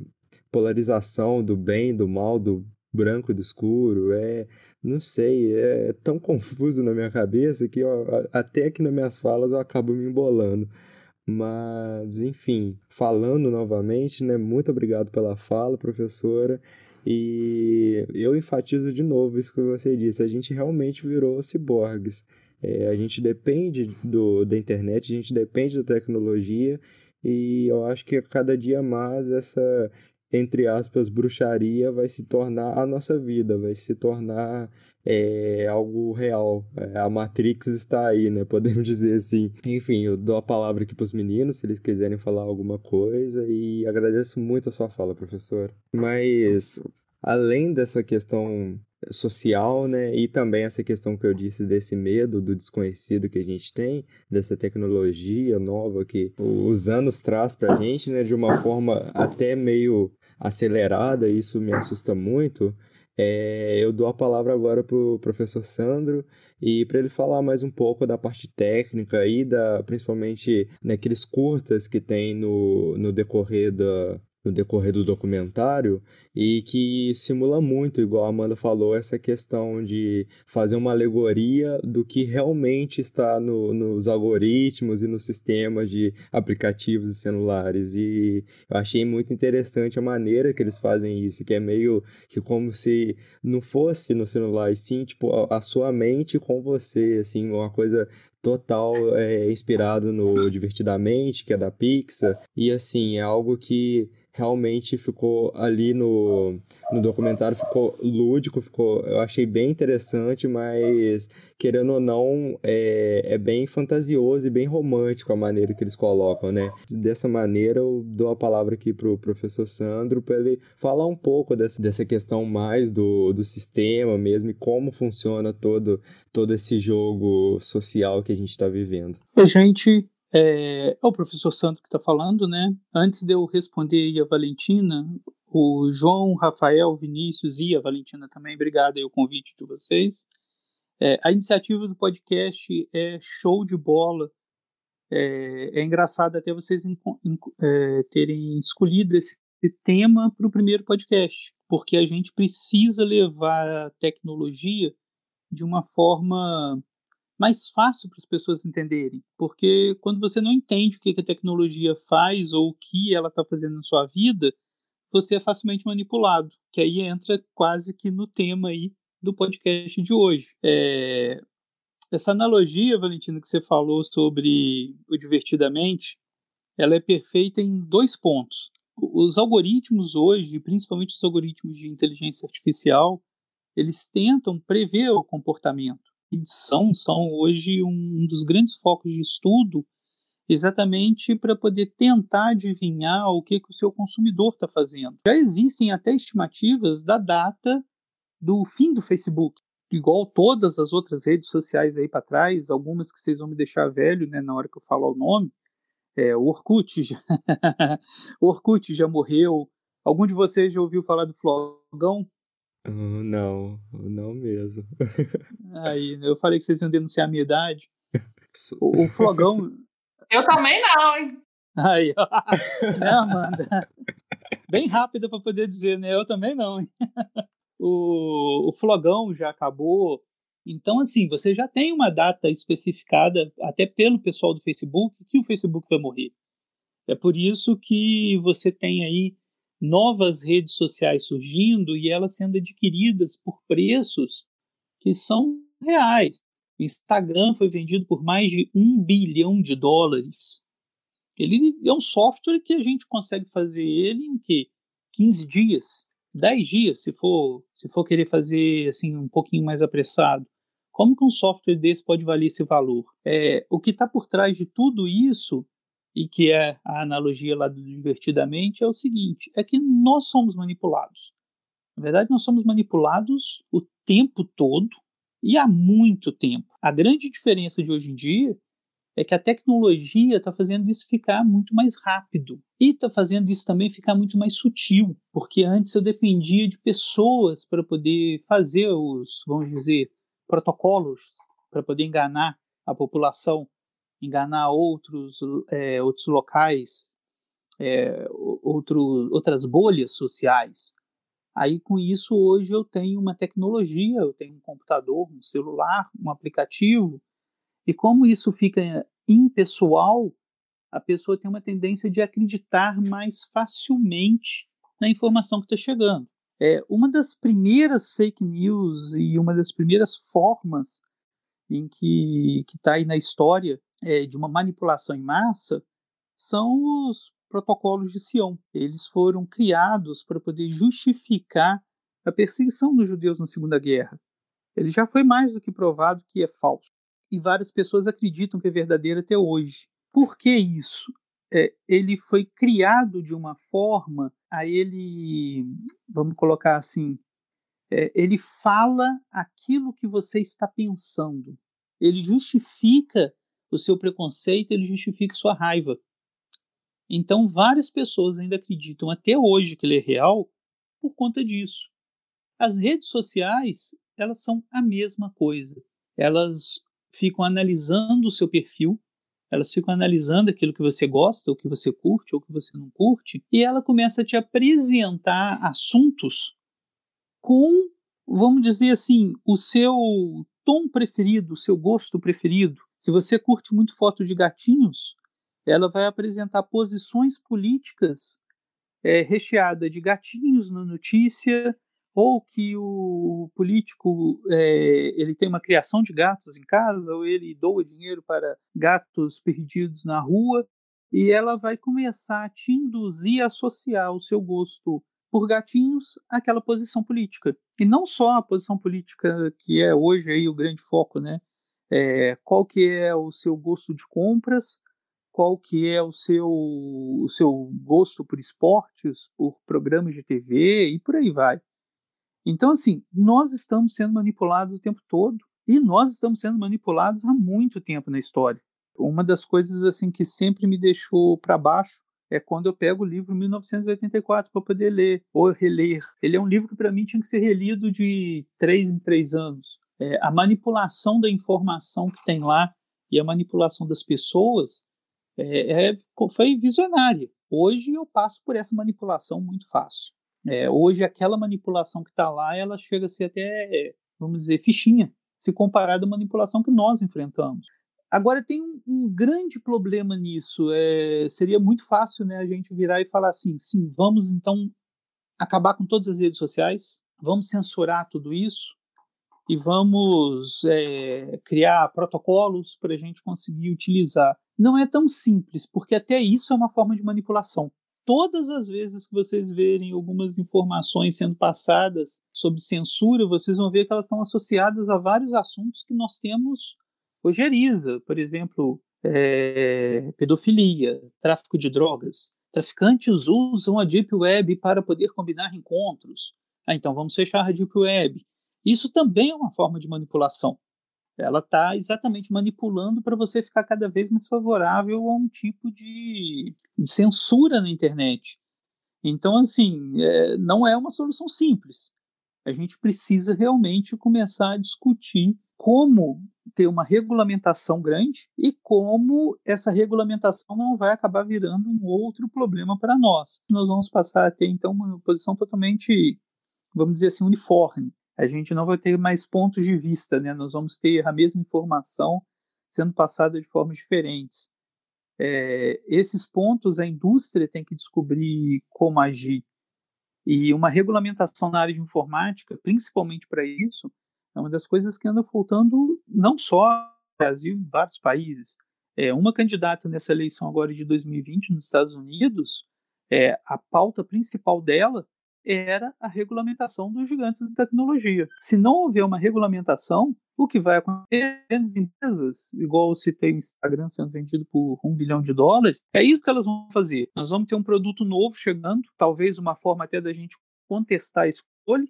polarização do bem, do mal, do branco do escuro, é, não sei, é tão confuso na minha cabeça que eu, até aqui nas minhas falas eu acabo me embolando. Mas, enfim, falando novamente, né, muito obrigado pela fala, professora. E eu enfatizo de novo isso que você disse, a gente realmente virou ciborgues. É, a gente depende do, da internet, a gente depende da tecnologia e eu acho que cada dia mais essa, entre aspas, bruxaria vai se tornar a nossa vida, vai se tornar é, algo real. É, a Matrix está aí, né? [LAUGHS] Podemos dizer assim. Enfim, eu dou a palavra aqui para os meninos, se eles quiserem falar alguma coisa, e agradeço muito a sua fala, professor. Mas, além dessa questão social, né? E também essa questão que eu disse desse medo do desconhecido que a gente tem, dessa tecnologia nova que os anos traz pra gente, né? De uma forma até meio acelerada, isso me assusta muito. É, eu dou a palavra agora pro professor Sandro e para ele falar mais um pouco da parte técnica e da principalmente naqueles curtas que tem no, no decorrer da, no decorrer do documentário e que simula muito, igual a Amanda falou, essa questão de fazer uma alegoria do que realmente está no, nos algoritmos e nos sistemas de aplicativos e celulares. E eu achei muito interessante a maneira que eles fazem isso, que é meio que como se não fosse no celular, e sim, tipo, a, a sua mente com você, assim, uma coisa total é, inspirado no Divertidamente, que é da Pixar. E assim, é algo que realmente ficou ali no, no documentário, ficou lúdico, ficou, eu achei bem interessante, mas querendo ou não, é, é bem fantasioso e bem romântico a maneira que eles colocam, né? Dessa maneira, eu dou a palavra aqui pro professor Sandro para ele falar um pouco dessa, dessa questão mais do, do sistema mesmo e como funciona todo, todo esse jogo social que a gente está vivendo. A gente é, é o professor Santo que está falando, né? Antes de eu responder a Valentina, o João, Rafael, Vinícius e a Valentina também, obrigado aí o convite de vocês. É, a iniciativa do podcast é show de bola. É, é engraçado até vocês é, terem escolhido esse tema para o primeiro podcast, porque a gente precisa levar a tecnologia de uma forma mais fácil para as pessoas entenderem. Porque quando você não entende o que a tecnologia faz ou o que ela está fazendo na sua vida, você é facilmente manipulado. Que aí entra quase que no tema aí do podcast de hoje. É... Essa analogia, Valentina, que você falou sobre o divertidamente, ela é perfeita em dois pontos. Os algoritmos hoje, principalmente os algoritmos de inteligência artificial, eles tentam prever o comportamento edição são hoje um dos grandes focos de estudo exatamente para poder tentar adivinhar o que, que o seu consumidor está fazendo. Já existem até estimativas da data do fim do Facebook, igual todas as outras redes sociais aí para trás, algumas que vocês vão me deixar velho né, na hora que eu falar o nome. É, o Orkut, já... [LAUGHS] o Orkut já morreu. Algum de vocês já ouviu falar do Flogão? Uh, não, não mesmo. [LAUGHS] Aí, eu falei que vocês iam denunciar a minha idade. O, o Flogão. [LAUGHS] Eu também não, hein? Aí, ó. [LAUGHS] né, Amanda? Bem rápida para poder dizer, né? Eu também não, hein? O, o Flogão já acabou. Então, assim, você já tem uma data especificada, até pelo pessoal do Facebook, que o Facebook vai morrer. É por isso que você tem aí novas redes sociais surgindo e elas sendo adquiridas por preços que são reais. O Instagram foi vendido por mais de um bilhão de dólares. Ele é um software que a gente consegue fazer ele em que 15 dias, 10 dias, se for, se for querer fazer assim um pouquinho mais apressado. Como que um software desse pode valer esse valor? É, o que está por trás de tudo isso e que é a analogia lá do divertidamente é o seguinte: é que nós somos manipulados. Na verdade, nós somos manipulados o tempo todo e há muito tempo. A grande diferença de hoje em dia é que a tecnologia está fazendo isso ficar muito mais rápido e está fazendo isso também ficar muito mais sutil, porque antes eu dependia de pessoas para poder fazer os, vamos dizer, protocolos para poder enganar a população enganar outros, é, outros locais, é, outro, outras bolhas sociais. Aí, com isso, hoje eu tenho uma tecnologia, eu tenho um computador, um celular, um aplicativo, e como isso fica impessoal, a pessoa tem uma tendência de acreditar mais facilmente na informação que está chegando. É, uma das primeiras fake news e uma das primeiras formas em que está aí na história é, de uma manipulação em massa são os protocolos de Sião. Eles foram criados para poder justificar a perseguição dos judeus na Segunda Guerra. Ele já foi mais do que provado que é falso. E várias pessoas acreditam que é verdadeiro até hoje. Por que isso? É, ele foi criado de uma forma a ele, vamos colocar assim, é, ele fala aquilo que você está pensando. Ele justifica o seu preconceito, ele justifica sua raiva. Então, várias pessoas ainda acreditam até hoje que ele é real por conta disso. As redes sociais, elas são a mesma coisa. Elas ficam analisando o seu perfil, elas ficam analisando aquilo que você gosta, o que você curte ou que você não curte, e ela começa a te apresentar assuntos com, vamos dizer assim, o seu tom preferido, o seu gosto preferido. Se você curte muito foto de gatinhos, ela vai apresentar posições políticas é, recheada de gatinhos na notícia, ou que o político é, ele tem uma criação de gatos em casa, ou ele doa dinheiro para gatos perdidos na rua, e ela vai começar a te induzir a associar o seu gosto por gatinhos àquela posição política. E não só a posição política que é hoje aí o grande foco, né? é, qual que é o seu gosto de compras, qual que é o seu, o seu gosto por esportes, por programas de TV e por aí vai. Então, assim, nós estamos sendo manipulados o tempo todo e nós estamos sendo manipulados há muito tempo na história. Uma das coisas assim que sempre me deixou para baixo é quando eu pego o livro 1984 para poder ler ou reler. Ele é um livro que para mim tinha que ser relido de três em três anos é, a manipulação da informação que tem lá e a manipulação das pessoas é, é, foi visionária. Hoje eu passo por essa manipulação muito fácil. É, hoje aquela manipulação que está lá, ela chega a ser até, vamos dizer, fichinha, se comparada à manipulação que nós enfrentamos. Agora tem um, um grande problema nisso. É, seria muito fácil né, a gente virar e falar assim, sim, vamos então acabar com todas as redes sociais, vamos censurar tudo isso, e vamos é, criar protocolos para a gente conseguir utilizar. Não é tão simples, porque até isso é uma forma de manipulação. Todas as vezes que vocês verem algumas informações sendo passadas sobre censura, vocês vão ver que elas estão associadas a vários assuntos que nós temos ojeriza, por exemplo, é, pedofilia, tráfico de drogas. Traficantes usam a Deep Web para poder combinar encontros. Ah, então vamos fechar a Deep Web. Isso também é uma forma de manipulação. Ela está exatamente manipulando para você ficar cada vez mais favorável a um tipo de, de censura na internet. Então, assim, é, não é uma solução simples. A gente precisa realmente começar a discutir como ter uma regulamentação grande e como essa regulamentação não vai acabar virando um outro problema para nós. Nós vamos passar a ter, então, uma posição totalmente, vamos dizer assim, uniforme a gente não vai ter mais pontos de vista, né? Nós vamos ter a mesma informação sendo passada de formas diferentes. É, esses pontos a indústria tem que descobrir como agir. E uma regulamentação na área de informática, principalmente para isso, é uma das coisas que anda faltando não só no Brasil, em vários países. É, uma candidata nessa eleição agora de 2020 nos Estados Unidos, é, a pauta principal dela era a regulamentação dos gigantes da tecnologia. Se não houver uma regulamentação, o que vai acontecer? Grandes empresas, igual eu citei o Instagram sendo vendido por um bilhão de dólares, é isso que elas vão fazer. Nós vamos ter um produto novo chegando, talvez uma forma até da gente contestar a escolha.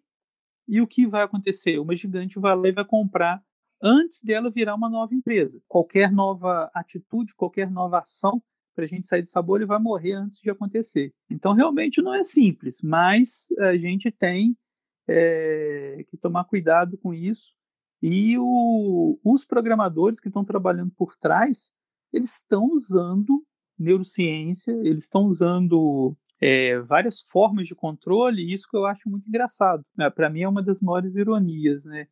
E o que vai acontecer? Uma gigante vai lá e vai comprar antes dela virar uma nova empresa. Qualquer nova atitude, qualquer nova ação para a gente sair dessa bolha vai morrer antes de acontecer. Então, realmente não é simples, mas a gente tem é, que tomar cuidado com isso. E o, os programadores que estão trabalhando por trás, eles estão usando neurociência, eles estão usando é, várias formas de controle, e isso que eu acho muito engraçado. Para mim é uma das maiores ironias, né?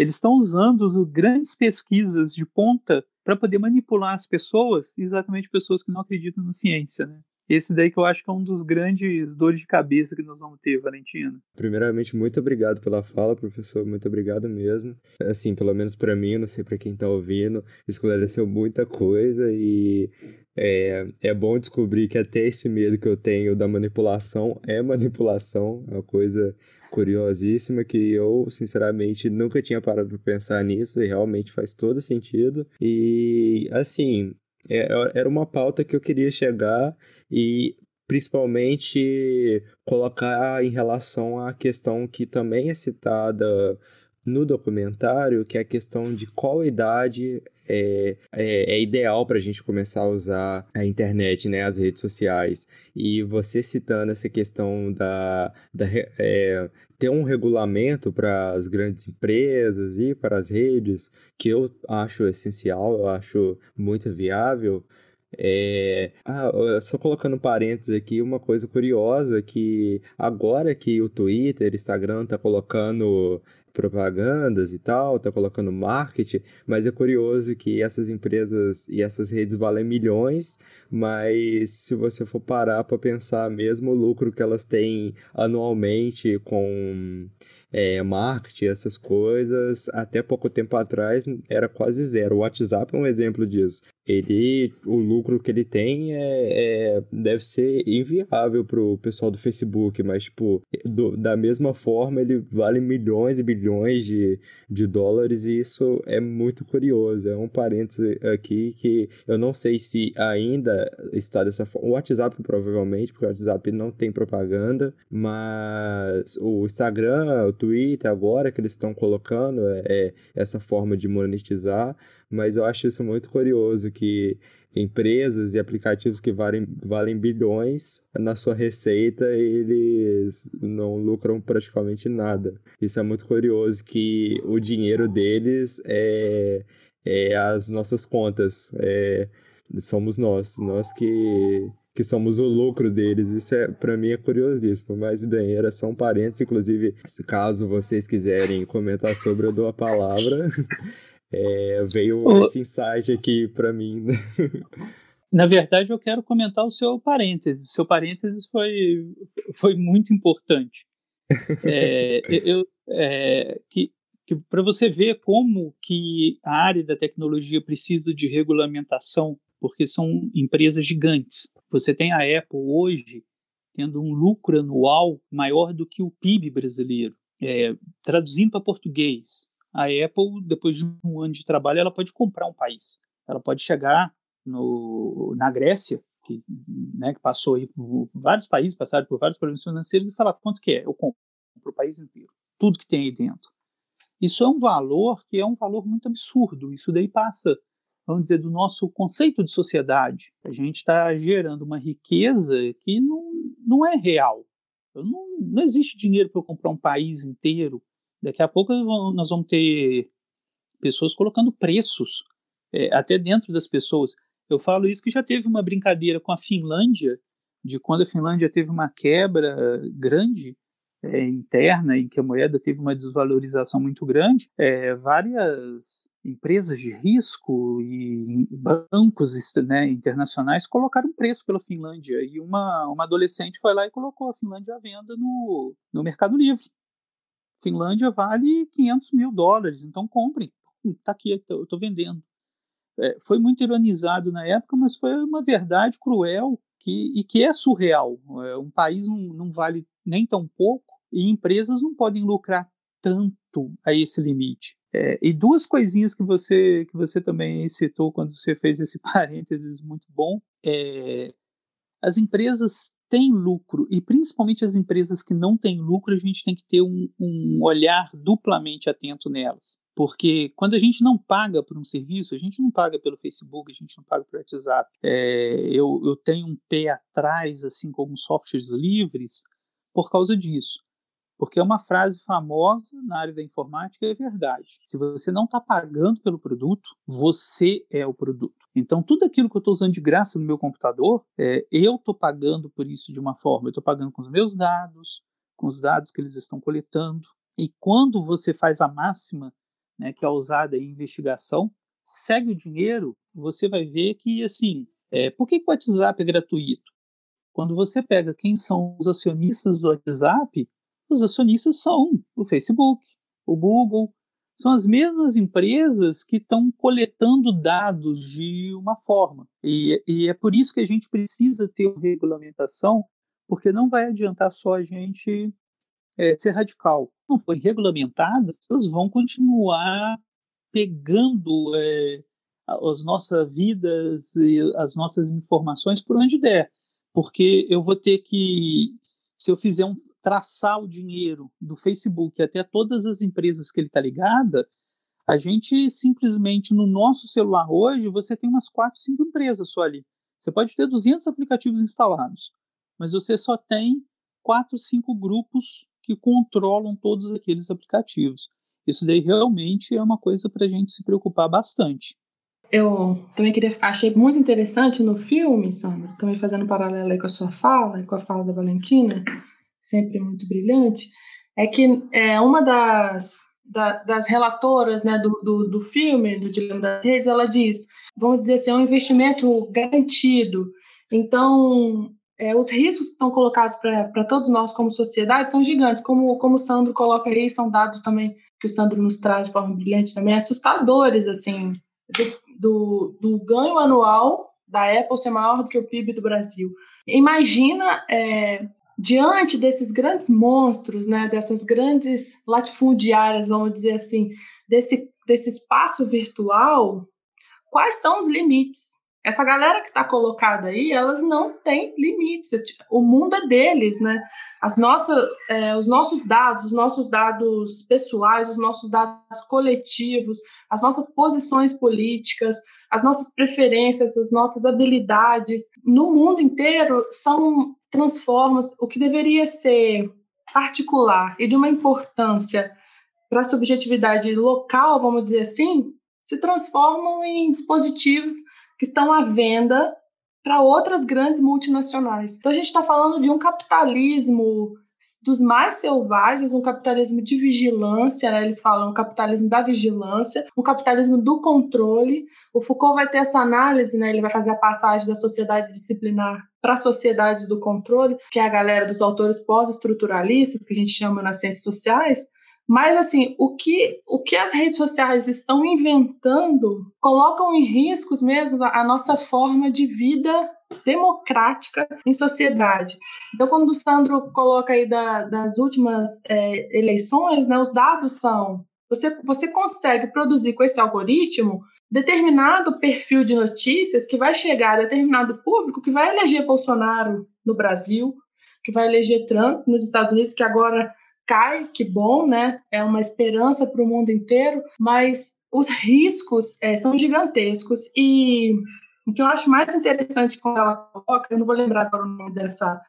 Eles estão usando grandes pesquisas de ponta para poder manipular as pessoas, exatamente pessoas que não acreditam na ciência, né? Esse daí que eu acho que é um dos grandes dores de cabeça que nós vamos ter, Valentina. Primeiramente, muito obrigado pela fala, professor. Muito obrigado mesmo. Assim, pelo menos para mim, não sei para quem tá ouvindo, esclareceu muita coisa e é, é bom descobrir que até esse medo que eu tenho da manipulação é manipulação, é uma coisa curiosíssima que eu, sinceramente, nunca tinha parado para pensar nisso e realmente faz todo sentido. E, assim, é, era uma pauta que eu queria chegar e principalmente colocar em relação à questão que também é citada no documentário, que é a questão de qual idade é, é, é ideal para a gente começar a usar a internet, né, as redes sociais. E você citando essa questão da, da é, ter um regulamento para as grandes empresas e para as redes, que eu acho essencial, eu acho muito viável. É... Ah, só colocando parênteses aqui, uma coisa curiosa que agora que o Twitter, Instagram tá colocando propagandas e tal, tá colocando marketing, mas é curioso que essas empresas e essas redes valem milhões, mas se você for parar para pensar mesmo o lucro que elas têm anualmente com é, marketing, essas coisas, até pouco tempo atrás era quase zero. O WhatsApp é um exemplo disso. Ele, o lucro que ele tem é, é deve ser inviável pro pessoal do Facebook, mas, tipo, do, da mesma forma ele vale milhões e bilhões de, de dólares e isso é muito curioso. É um parêntese aqui que eu não sei se ainda está dessa forma. O WhatsApp provavelmente, porque o WhatsApp não tem propaganda, mas o Instagram, Twitter agora que eles estão colocando é, é, essa forma de monetizar, mas eu acho isso muito curioso que empresas e aplicativos que valem, valem bilhões na sua receita eles não lucram praticamente nada. Isso é muito curioso que o dinheiro deles é, é as nossas contas. É, somos nós, nós que, que somos o lucro deles. Isso é para mim é curiosíssimo, mas bem, era só um parênteses, inclusive, caso vocês quiserem comentar sobre eu dou a palavra. [LAUGHS] É, veio o... esse insight aqui para mim. [LAUGHS] Na verdade, eu quero comentar o seu parênteses. O seu parênteses foi, foi muito importante. É, [LAUGHS] eu, é, que que para você ver como que a área da tecnologia precisa de regulamentação, porque são empresas gigantes. Você tem a Apple hoje tendo um lucro anual maior do que o PIB brasileiro. É, traduzindo para português, a Apple, depois de um ano de trabalho, ela pode comprar um país. Ela pode chegar no, na Grécia, que, né, que passou aí por vários países, passaram por vários problemas financeiros, e falar quanto que é? Eu compro o país inteiro. Tudo que tem aí dentro. Isso é um valor que é um valor muito absurdo. Isso daí passa, vamos dizer, do nosso conceito de sociedade. A gente está gerando uma riqueza que não, não é real. Não, não existe dinheiro para comprar um país inteiro. Daqui a pouco nós vamos ter pessoas colocando preços é, até dentro das pessoas. Eu falo isso que já teve uma brincadeira com a Finlândia, de quando a Finlândia teve uma quebra grande, é, interna em que a moeda teve uma desvalorização muito grande, é, várias empresas de risco e bancos né, internacionais colocaram preço pela Finlândia. E uma, uma adolescente foi lá e colocou a Finlândia à venda no, no Mercado Livre. Finlândia vale 500 mil dólares, então comprem. Está aqui, eu estou vendendo. É, foi muito ironizado na época, mas foi uma verdade cruel que, e que é surreal. É, um país não, não vale nem tão pouco e empresas não podem lucrar tanto a esse limite. É, e duas coisinhas que você que você também citou quando você fez esse [LAUGHS] parênteses muito bom. É, as empresas têm lucro, e principalmente as empresas que não têm lucro, a gente tem que ter um, um olhar duplamente atento nelas. Porque quando a gente não paga por um serviço, a gente não paga pelo Facebook, a gente não paga pelo WhatsApp. É, eu, eu tenho um pé atrás, assim, com alguns softwares livres, por causa disso. Porque é uma frase famosa na área da informática e é verdade. Se você não está pagando pelo produto, você é o produto. Então, tudo aquilo que eu estou usando de graça no meu computador, é, eu estou pagando por isso de uma forma. Eu estou pagando com os meus dados, com os dados que eles estão coletando. E quando você faz a máxima, né, que é usada em investigação, segue o dinheiro, você vai ver que, assim, é, por que, que o WhatsApp é gratuito? Quando você pega quem são os acionistas do WhatsApp, os acionistas são o Facebook, o Google, são as mesmas empresas que estão coletando dados de uma forma. E, e, é por isso que a gente precisa ter uma regulamentação, porque não vai adiantar só a gente é, ser radical. Não forem regulamentadas, elas vão continuar pegando é, as nossas vidas e as nossas informações por onde der. Porque eu vou ter que, se eu fizer um, traçar o dinheiro do Facebook até todas as empresas que ele está ligada, a gente simplesmente no nosso celular hoje você tem umas quatro, cinco empresas só ali. Você pode ter 200 aplicativos instalados, mas você só tem quatro, cinco grupos que controlam todos aqueles aplicativos. Isso daí realmente é uma coisa para a gente se preocupar bastante. Eu também queria, achei muito interessante no filme, Sandra, também fazendo um paralelo com a sua fala e com a fala da Valentina, sempre muito brilhante, é que é, uma das, da, das relatoras né, do, do, do, filme, do Dilema das Redes, ela diz, vamos dizer assim, é um investimento garantido. Então, é, os riscos que estão colocados para todos nós como sociedade são gigantes. Como, como o Sandro coloca aí, são dados também que o Sandro nos traz de forma brilhante também, assustadores, assim, do, do, do ganho anual da Apple ser maior do que o PIB do Brasil. Imagina é, diante desses grandes monstros, né, dessas grandes latifundiárias, vamos dizer assim, desse, desse espaço virtual, quais são os limites? Essa galera que está colocada aí, elas não têm limites. O mundo é deles, né? As nossas, é, os nossos dados, os nossos dados pessoais, os nossos dados coletivos, as nossas posições políticas, as nossas preferências, as nossas habilidades, no mundo inteiro são transformas o que deveria ser particular e de uma importância para a subjetividade local, vamos dizer assim, se transformam em dispositivos que estão à venda para outras grandes multinacionais. Então a gente está falando de um capitalismo dos mais selvagens, um capitalismo de vigilância, né? eles falam um capitalismo da vigilância, um capitalismo do controle. O Foucault vai ter essa análise, né? ele vai fazer a passagem da sociedade disciplinar para a sociedade do controle, que é a galera dos autores pós-estruturalistas, que a gente chama nas ciências sociais. Mas assim, o que, o que as redes sociais estão inventando colocam em riscos mesmo a, a nossa forma de vida democrática em sociedade. Então, quando o Sandro coloca aí da, das últimas é, eleições, né, os dados são você, você consegue produzir com esse algoritmo determinado perfil de notícias que vai chegar a determinado público que vai eleger Bolsonaro no Brasil, que vai eleger Trump nos Estados Unidos, que agora cai, que bom, né? É uma esperança para o mundo inteiro, mas os riscos é, são gigantescos e o que eu acho mais interessante quando ela coloca, eu não vou lembrar agora o nome dessa,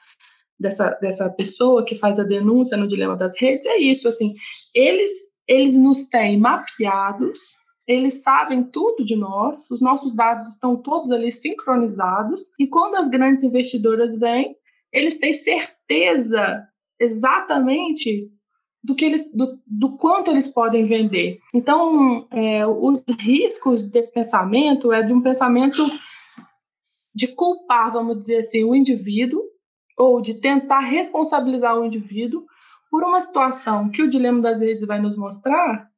dessa, dessa pessoa que faz a denúncia no dilema das redes, é isso, assim, eles, eles nos têm mapeados, eles sabem tudo de nós, os nossos dados estão todos ali sincronizados, e quando as grandes investidoras vêm, eles têm certeza exatamente do que eles, do, do quanto eles podem vender. Então, é, os riscos desse pensamento é de um pensamento de culpar, vamos dizer assim, o indivíduo ou de tentar responsabilizar o indivíduo por uma situação que o dilema das redes vai nos mostrar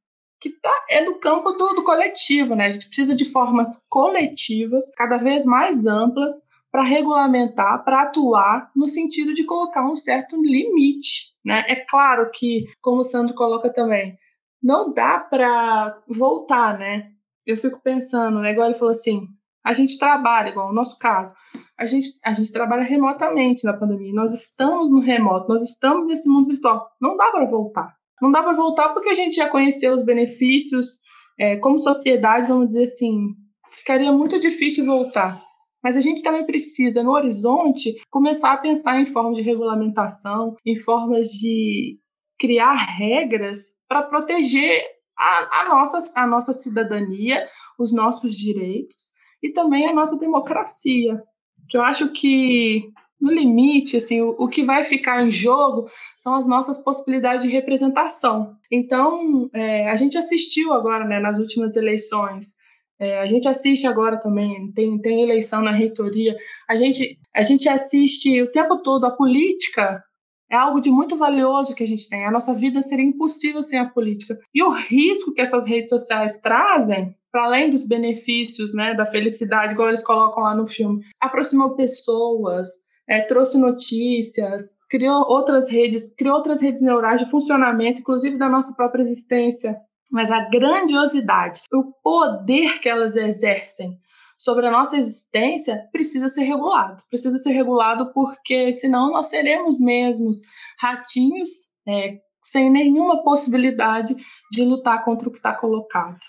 que tá, é do campo do, do coletivo, né? A gente precisa de formas coletivas, cada vez mais amplas, para regulamentar, para atuar no sentido de colocar um certo limite. Né? É claro que, como o Sandro coloca também, não dá para voltar, né? Eu fico pensando, né? Igual ele falou assim, a gente trabalha, igual no nosso caso, a gente, a gente trabalha remotamente na pandemia, nós estamos no remoto, nós estamos nesse mundo virtual. Não dá para voltar. Não dá para voltar porque a gente já conheceu os benefícios, é, como sociedade, vamos dizer assim, ficaria muito difícil voltar. Mas a gente também precisa, no horizonte, começar a pensar em formas de regulamentação, em formas de criar regras para proteger a, a, nossa, a nossa cidadania, os nossos direitos e também a nossa democracia. Que eu acho que, no limite, assim, o, o que vai ficar em jogo são as nossas possibilidades de representação. Então, é, a gente assistiu agora, né, nas últimas eleições, é, a gente assiste agora também, tem, tem eleição na reitoria. A gente, a gente assiste o tempo todo a política. É algo de muito valioso que a gente tem. A nossa vida seria impossível sem a política. E o risco que essas redes sociais trazem, para além dos benefícios, né, da felicidade, igual eles colocam lá no filme, aproximou pessoas, é, trouxe notícias, criou outras redes, criou outras redes neurais de funcionamento, inclusive da nossa própria existência mas a grandiosidade, o poder que elas exercem sobre a nossa existência precisa ser regulado. Precisa ser regulado porque senão nós seremos mesmos ratinhos é, sem nenhuma possibilidade de lutar contra o que está colocado.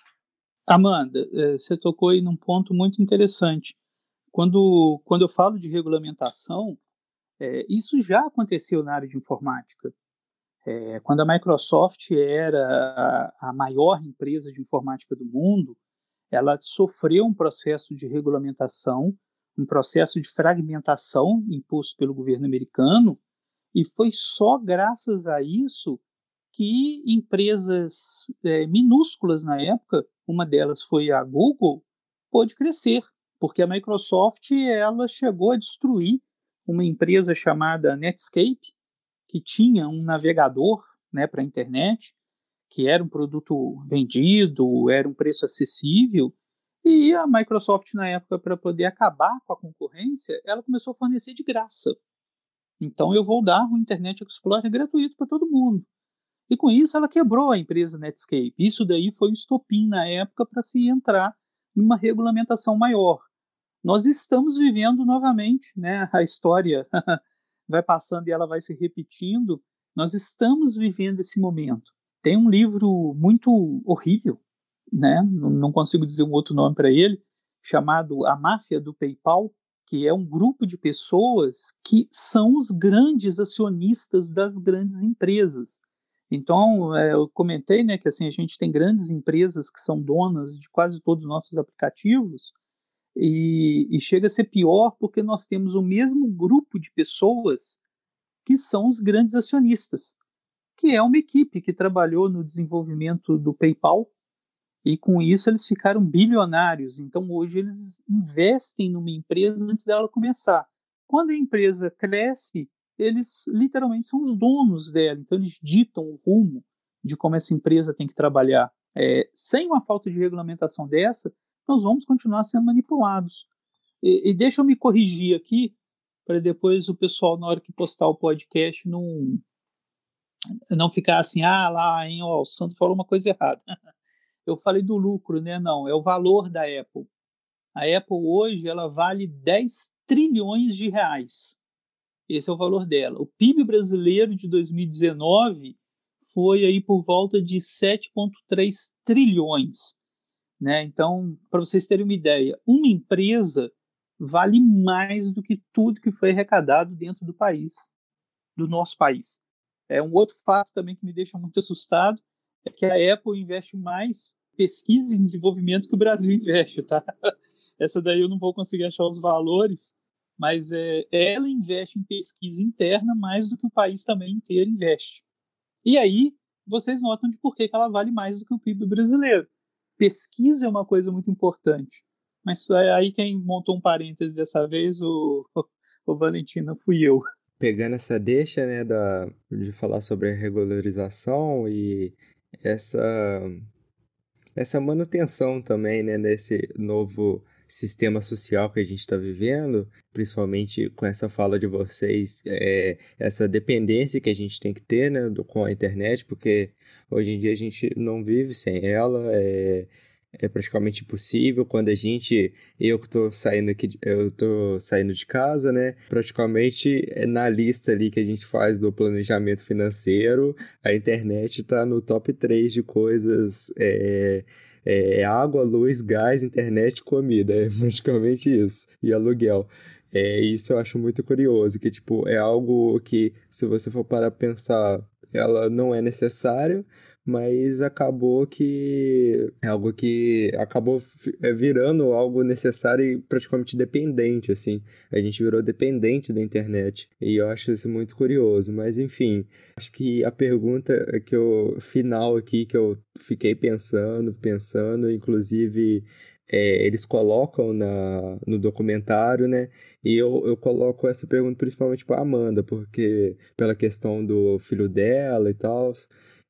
Amanda, é, você tocou aí num ponto muito interessante. Quando, quando eu falo de regulamentação, é, isso já aconteceu na área de informática. É, quando a Microsoft era a, maior empresa de informática do mundo, ela sofreu um processo de regulamentação, um processo de fragmentação imposto pelo governo americano, e foi só graças a isso que empresas é, minúsculas na época, uma delas foi a Google, pôde crescer, porque a Microsoft ela chegou a destruir uma empresa chamada Netscape, que tinha um navegador né, para a internet, que era um produto vendido, era um preço acessível, e a Microsoft, na época, para poder acabar com a concorrência, ela começou a fornecer de graça. Então eu vou dar o Internet Explorer gratuito para todo mundo. E com isso ela quebrou a empresa Netscape. Isso daí foi um estopim na época para se entrar numa regulamentação maior. Nós estamos vivendo novamente né, a história [LAUGHS] vai passando e ela vai se repetindo, nós estamos vivendo esse momento. Tem um livro muito horrível, né? não consigo dizer um outro nome para ele, chamado A Máfia do PayPal, que é um grupo de pessoas que são os grandes acionistas das grandes empresas. Então, é, eu comentei né, que assim, a gente tem grandes empresas que são donas de quase todos os nossos aplicativos, e, e chega a ser pior porque nós temos o mesmo grupo de pessoas que são os grandes acionistas, que é uma equipe que trabalhou no desenvolvimento do PayPal e com isso eles ficaram bilionários. Então hoje eles investem numa empresa antes dela começar. Quando a empresa cresce, eles literalmente são os donos dela, então eles ditam o rumo de como essa empresa tem que trabalhar. É, sem uma falta de regulamentação dessa, nós vamos continuar sendo manipulados. E, e deixa eu me corrigir aqui, para depois o pessoal, na hora que postar o podcast, não, não ficar assim, ah, lá, hein, ó, o Santo falou uma coisa errada. [LAUGHS] Eu falei do lucro, né? Não, é o valor da Apple. A Apple hoje, ela vale 10 trilhões de reais. Esse é o valor dela. O PIB brasileiro de 2019 foi aí por volta de 7,3 trilhões. Né? Então, para vocês terem uma ideia, uma empresa vale mais do que tudo que foi arrecadado dentro do país, do nosso país. É um outro fato também que me deixa muito assustado é que a Apple investe mais pesquisa e desenvolvimento que o Brasil [LAUGHS] investe, tá? Essa daí eu não vou conseguir achar os valores, mas é, ela investe em pesquisa interna mais do que o país também inteiro investe. E aí vocês notam de por que ela vale mais do que o PIB brasileiro. Pesquisa é uma coisa muito importante. Mas é aí quem montou um parêntese dessa vez, o, o Valentina, fui eu. Pegando essa deixa, né, da, de falar sobre a regularização e essa, essa manutenção também, né, nesse novo sistema social que a gente está vivendo, principalmente com essa fala de vocês, é, essa dependência que a gente tem que ter né, do, com a internet, porque hoje em dia a gente não vive sem ela, é, é praticamente impossível. Quando a gente, eu que tô saindo aqui, eu tô saindo de casa, né? Praticamente é na lista ali que a gente faz do planejamento financeiro, a internet tá no top 3 de coisas. É, é água, luz, gás, internet, comida. [LAUGHS] É praticamente isso. E aluguel. É, isso eu acho muito curioso, que tipo, é algo que, se você for para pensar, ela não é necessária, mas acabou que é algo que acabou é, virando algo necessário e praticamente dependente, assim. A gente virou dependente da internet e eu acho isso muito curioso, mas enfim, acho que a pergunta que eu final aqui que eu fiquei pensando, pensando, inclusive é, eles colocam na, no documentário, né? E eu, eu coloco essa pergunta principalmente para Amanda, porque pela questão do filho dela e tal.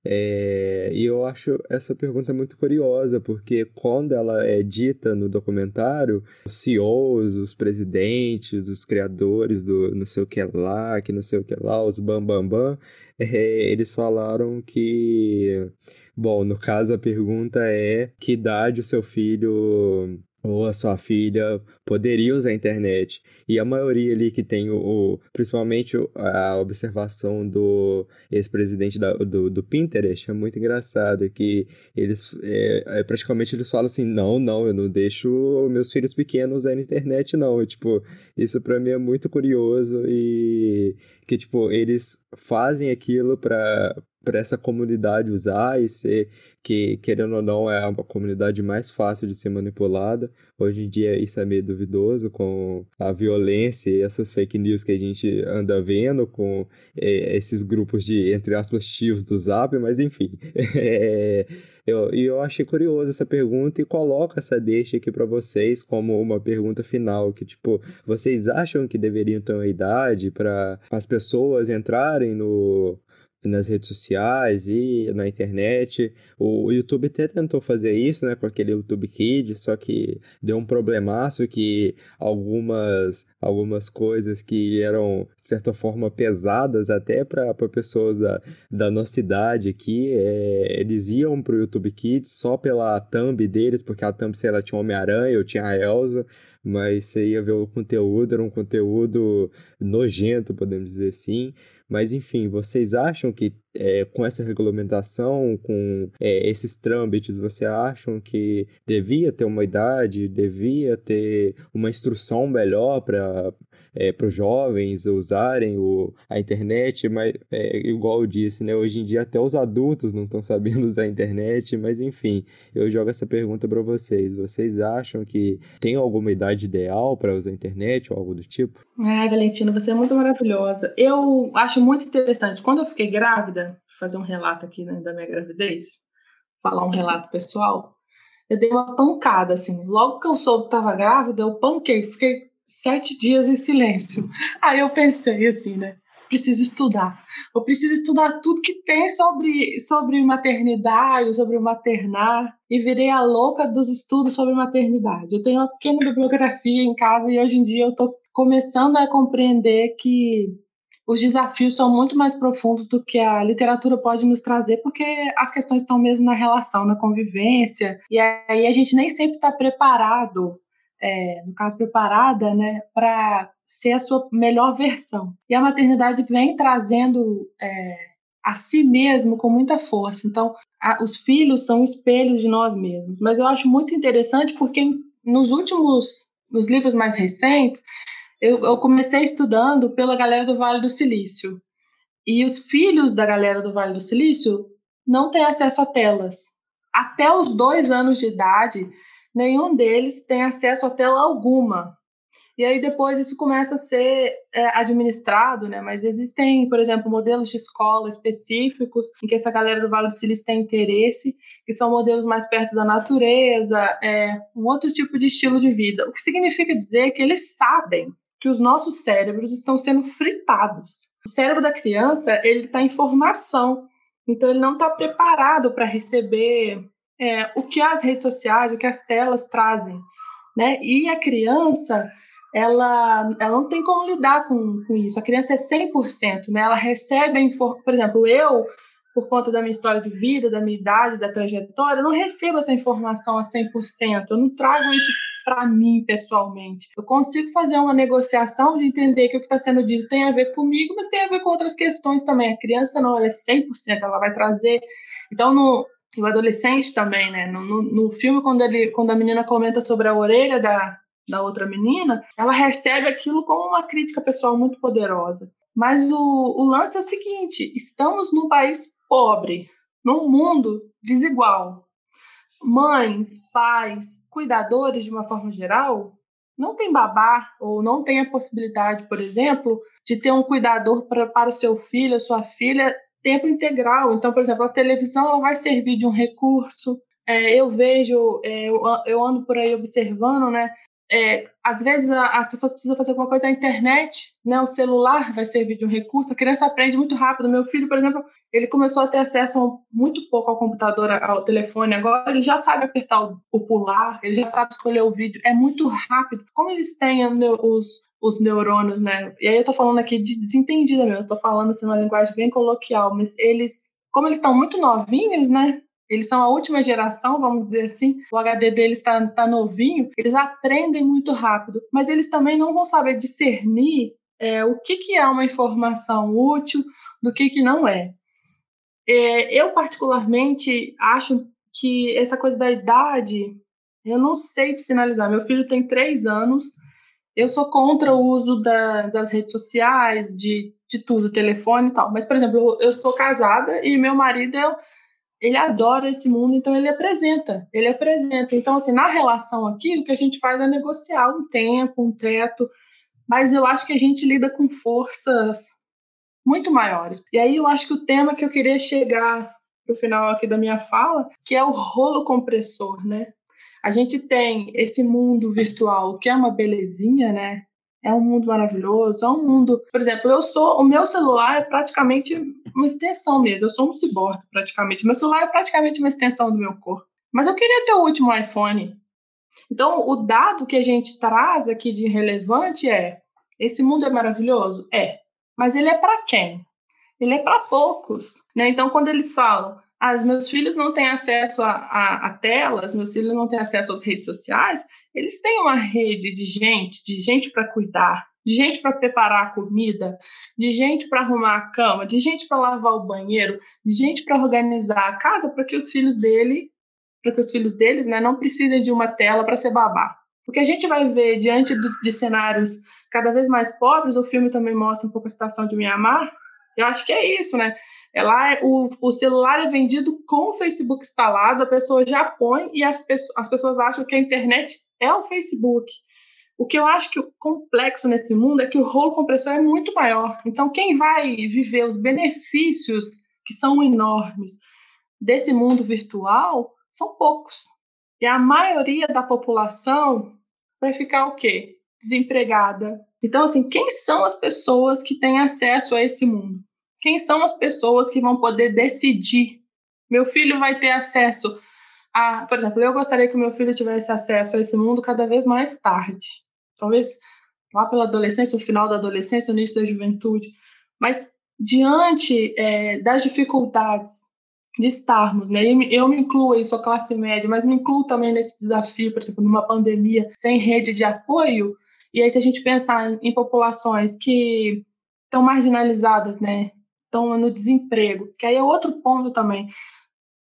É, e eu acho essa pergunta muito curiosa, porque quando ela é dita no documentário, os CEOs, os presidentes, os criadores do não sei o que lá, que não sei o que lá, os bambambam, bam, bam, é, eles falaram que. Bom, no caso a pergunta é que idade o seu filho ou a sua filha poderia usar a internet. E a maioria ali que tem o, o principalmente a observação do ex-presidente do, do Pinterest é muito engraçado, que eles é, é, praticamente eles falam assim, não, não, eu não deixo meus filhos pequenos usar a internet, não. E, tipo, isso para mim é muito curioso e que, tipo, eles fazem aquilo para para essa comunidade usar e ser que, querendo ou não, é a comunidade mais fácil de ser manipulada. Hoje em dia isso é meio duvidoso com a violência e essas fake news que a gente anda vendo, com é, esses grupos de, entre aspas, tios do Zap, mas enfim. [LAUGHS] é, eu, eu achei curioso essa pergunta e coloco essa deixa aqui para vocês como uma pergunta final, que tipo, vocês acham que deveriam ter uma idade para as pessoas entrarem no nas redes sociais e na internet. O YouTube até tentou fazer isso, né, com aquele YouTube Kids, só que deu um problemaço que algumas, algumas coisas que eram, de certa forma, pesadas até para pessoas da, da nossa idade aqui, é, eles iam pro YouTube Kids só pela thumb deles, porque a thumb, sei lá, tinha Homem-Aranha, eu tinha a Elsa, mas você ia ver o conteúdo, era um conteúdo nojento, podemos dizer assim. Mas enfim, vocês acham que é, com essa regulamentação, com é, esses trâmites, você acham que devia ter uma idade, devia ter uma instrução melhor para é, os jovens usarem o, a internet? Mas, é, igual eu disse, né, hoje em dia até os adultos não estão sabendo [LAUGHS] usar a internet, mas enfim, eu jogo essa pergunta para vocês. Vocês acham que tem alguma idade ideal para usar a internet ou algo do tipo? Ai, Valentina, você é muito maravilhosa. Eu acho muito interessante. Quando eu fiquei grávida, fazer um relato aqui né, da minha gravidez, falar um relato pessoal, eu dei uma pancada, assim. Logo que eu soube que estava grávida, eu panquei, fiquei sete dias em silêncio. Aí eu pensei assim, né? Preciso estudar. Eu preciso estudar tudo que tem sobre, sobre maternidade, sobre maternar. E virei a louca dos estudos sobre maternidade. Eu tenho uma pequena bibliografia em casa e hoje em dia eu estou começando a compreender que os desafios são muito mais profundos do que a literatura pode nos trazer, porque as questões estão mesmo na relação, na convivência, e aí a gente nem sempre está preparado, é, no caso, preparada, né, para ser a sua melhor versão. E a maternidade vem trazendo é, a si mesmo com muita força. Então, a, os filhos são espelhos de nós mesmos. Mas eu acho muito interessante porque nos últimos, nos livros mais recentes, eu, eu comecei estudando pela galera do Vale do Silício. E os filhos da galera do Vale do Silício não têm acesso a telas. Até os dois anos de idade, nenhum deles tem acesso a tela alguma. E aí depois isso começa a ser é, administrado, né? Mas existem, por exemplo, modelos de escola específicos em que essa galera do Vale do Silício tem interesse, que são modelos mais perto da natureza, é, um outro tipo de estilo de vida. O que significa dizer que eles sabem que os nossos cérebros estão sendo fritados. O cérebro da criança ele está em formação, então ele não está preparado para receber é, o que as redes sociais, o que as telas trazem, né? E a criança ela, ela não tem como lidar com, com isso. A criança é 100%, né? Ela recebe a informação. Por exemplo, eu, por conta da minha história de vida, da minha idade, da trajetória, eu não recebo essa informação a 100%. Eu não trago isso para mim pessoalmente. Eu consigo fazer uma negociação de entender que o que está sendo dito tem a ver comigo, mas tem a ver com outras questões também. A criança não, ela é 100%, ela vai trazer. Então, no, o adolescente também, né? No, no, no, filme, quando, ele, quando a menina comenta sobre a orelha da, da outra menina, ela recebe aquilo como uma crítica pessoal muito poderosa. Mas o, o lance é o seguinte: estamos num país pobre, num mundo desigual. Mães, pais, cuidadores, de uma forma geral, não tem babá ou não tem a possibilidade, por exemplo, de ter um cuidador para o seu filho, sua filha, tempo integral. Então, por exemplo, a televisão ela vai servir de um recurso. É, eu vejo, é, eu, eu, ando por aí observando, né? É, às vezes a, as pessoas precisam fazer alguma coisa, a internet, né, o celular vai servir de um recurso, a criança aprende muito rápido. Meu filho, por exemplo, ele começou a ter acesso muito pouco ao computador, ao telefone, agora ele já sabe apertar o, o pular, ele já sabe escolher o vídeo, é muito rápido. Como eles têm os, os neurônios, né? E aí eu tô falando aqui de desentendida mesmo, eu tô falando assim, uma linguagem bem coloquial, mas eles, como eles estão muito novinhos, né? Eles são a última geração, vamos dizer assim. O HD deles está tá novinho. Eles aprendem muito rápido, mas eles também não vão saber discernir é, o que, que é uma informação útil do que, que não é. é. Eu, particularmente, acho que essa coisa da idade, eu não sei te sinalizar. Meu filho tem três anos. Eu sou contra o uso da, das redes sociais, de, de tudo, telefone e tal. Mas, por exemplo, eu sou casada e meu marido é ele adora esse mundo, então ele apresenta, ele apresenta. Então, assim, na relação aqui, o que a gente faz é negociar um tempo, um teto, mas eu acho que a gente lida com forças muito maiores. E aí eu acho que o tema que eu queria chegar pro final aqui da minha fala, que é o rolo compressor, né? A gente tem esse mundo virtual que é uma belezinha, né? é um mundo maravilhoso, é um mundo. Por exemplo, eu sou. O meu celular é praticamente uma extensão mesmo. Eu sou um ciborgue, praticamente. Meu celular é praticamente uma extensão do meu corpo. Mas eu queria ter o último iPhone. Então, o dado que a gente traz aqui de relevante é: esse mundo é maravilhoso? É. Mas ele é para quem? Ele é para poucos. Né? Então, quando eles falam, ah, meus filhos não têm acesso a, a, a telas, meus filhos não têm acesso às redes sociais, eles têm uma rede de gente, de gente para cuidar, de gente para preparar a comida, de gente para arrumar a cama, de gente para lavar o banheiro, de gente para organizar a casa para que os filhos dele, para que os filhos deles, né, não precisem de uma tela para ser babá. Porque a gente vai ver diante do, de cenários cada vez mais pobres, o filme também mostra um pouco a situação de Mianmar. Eu acho que é isso, né? É lá, o, o celular é vendido com o Facebook instalado, a pessoa já põe e as, as pessoas acham que a internet é o Facebook. O que eu acho que o complexo nesse mundo é que o rolo compressor é muito maior. Então, quem vai viver os benefícios, que são enormes, desse mundo virtual, são poucos. E a maioria da população vai ficar o quê? Desempregada. Então, assim, quem são as pessoas que têm acesso a esse mundo? Quem são as pessoas que vão poder decidir? Meu filho vai ter acesso a, por exemplo, eu gostaria que meu filho tivesse acesso a esse mundo cada vez mais tarde. Talvez lá pela adolescência, o final da adolescência, o início da juventude. Mas diante é, das dificuldades de estarmos, né? Eu, me incluo, eu sou classe média, mas me incluo também nesse desafio, por exemplo, numa pandemia sem rede de apoio. E aí, se a gente pensar em populações que estão marginalizadas, né? Estão no desemprego, que aí é outro ponto também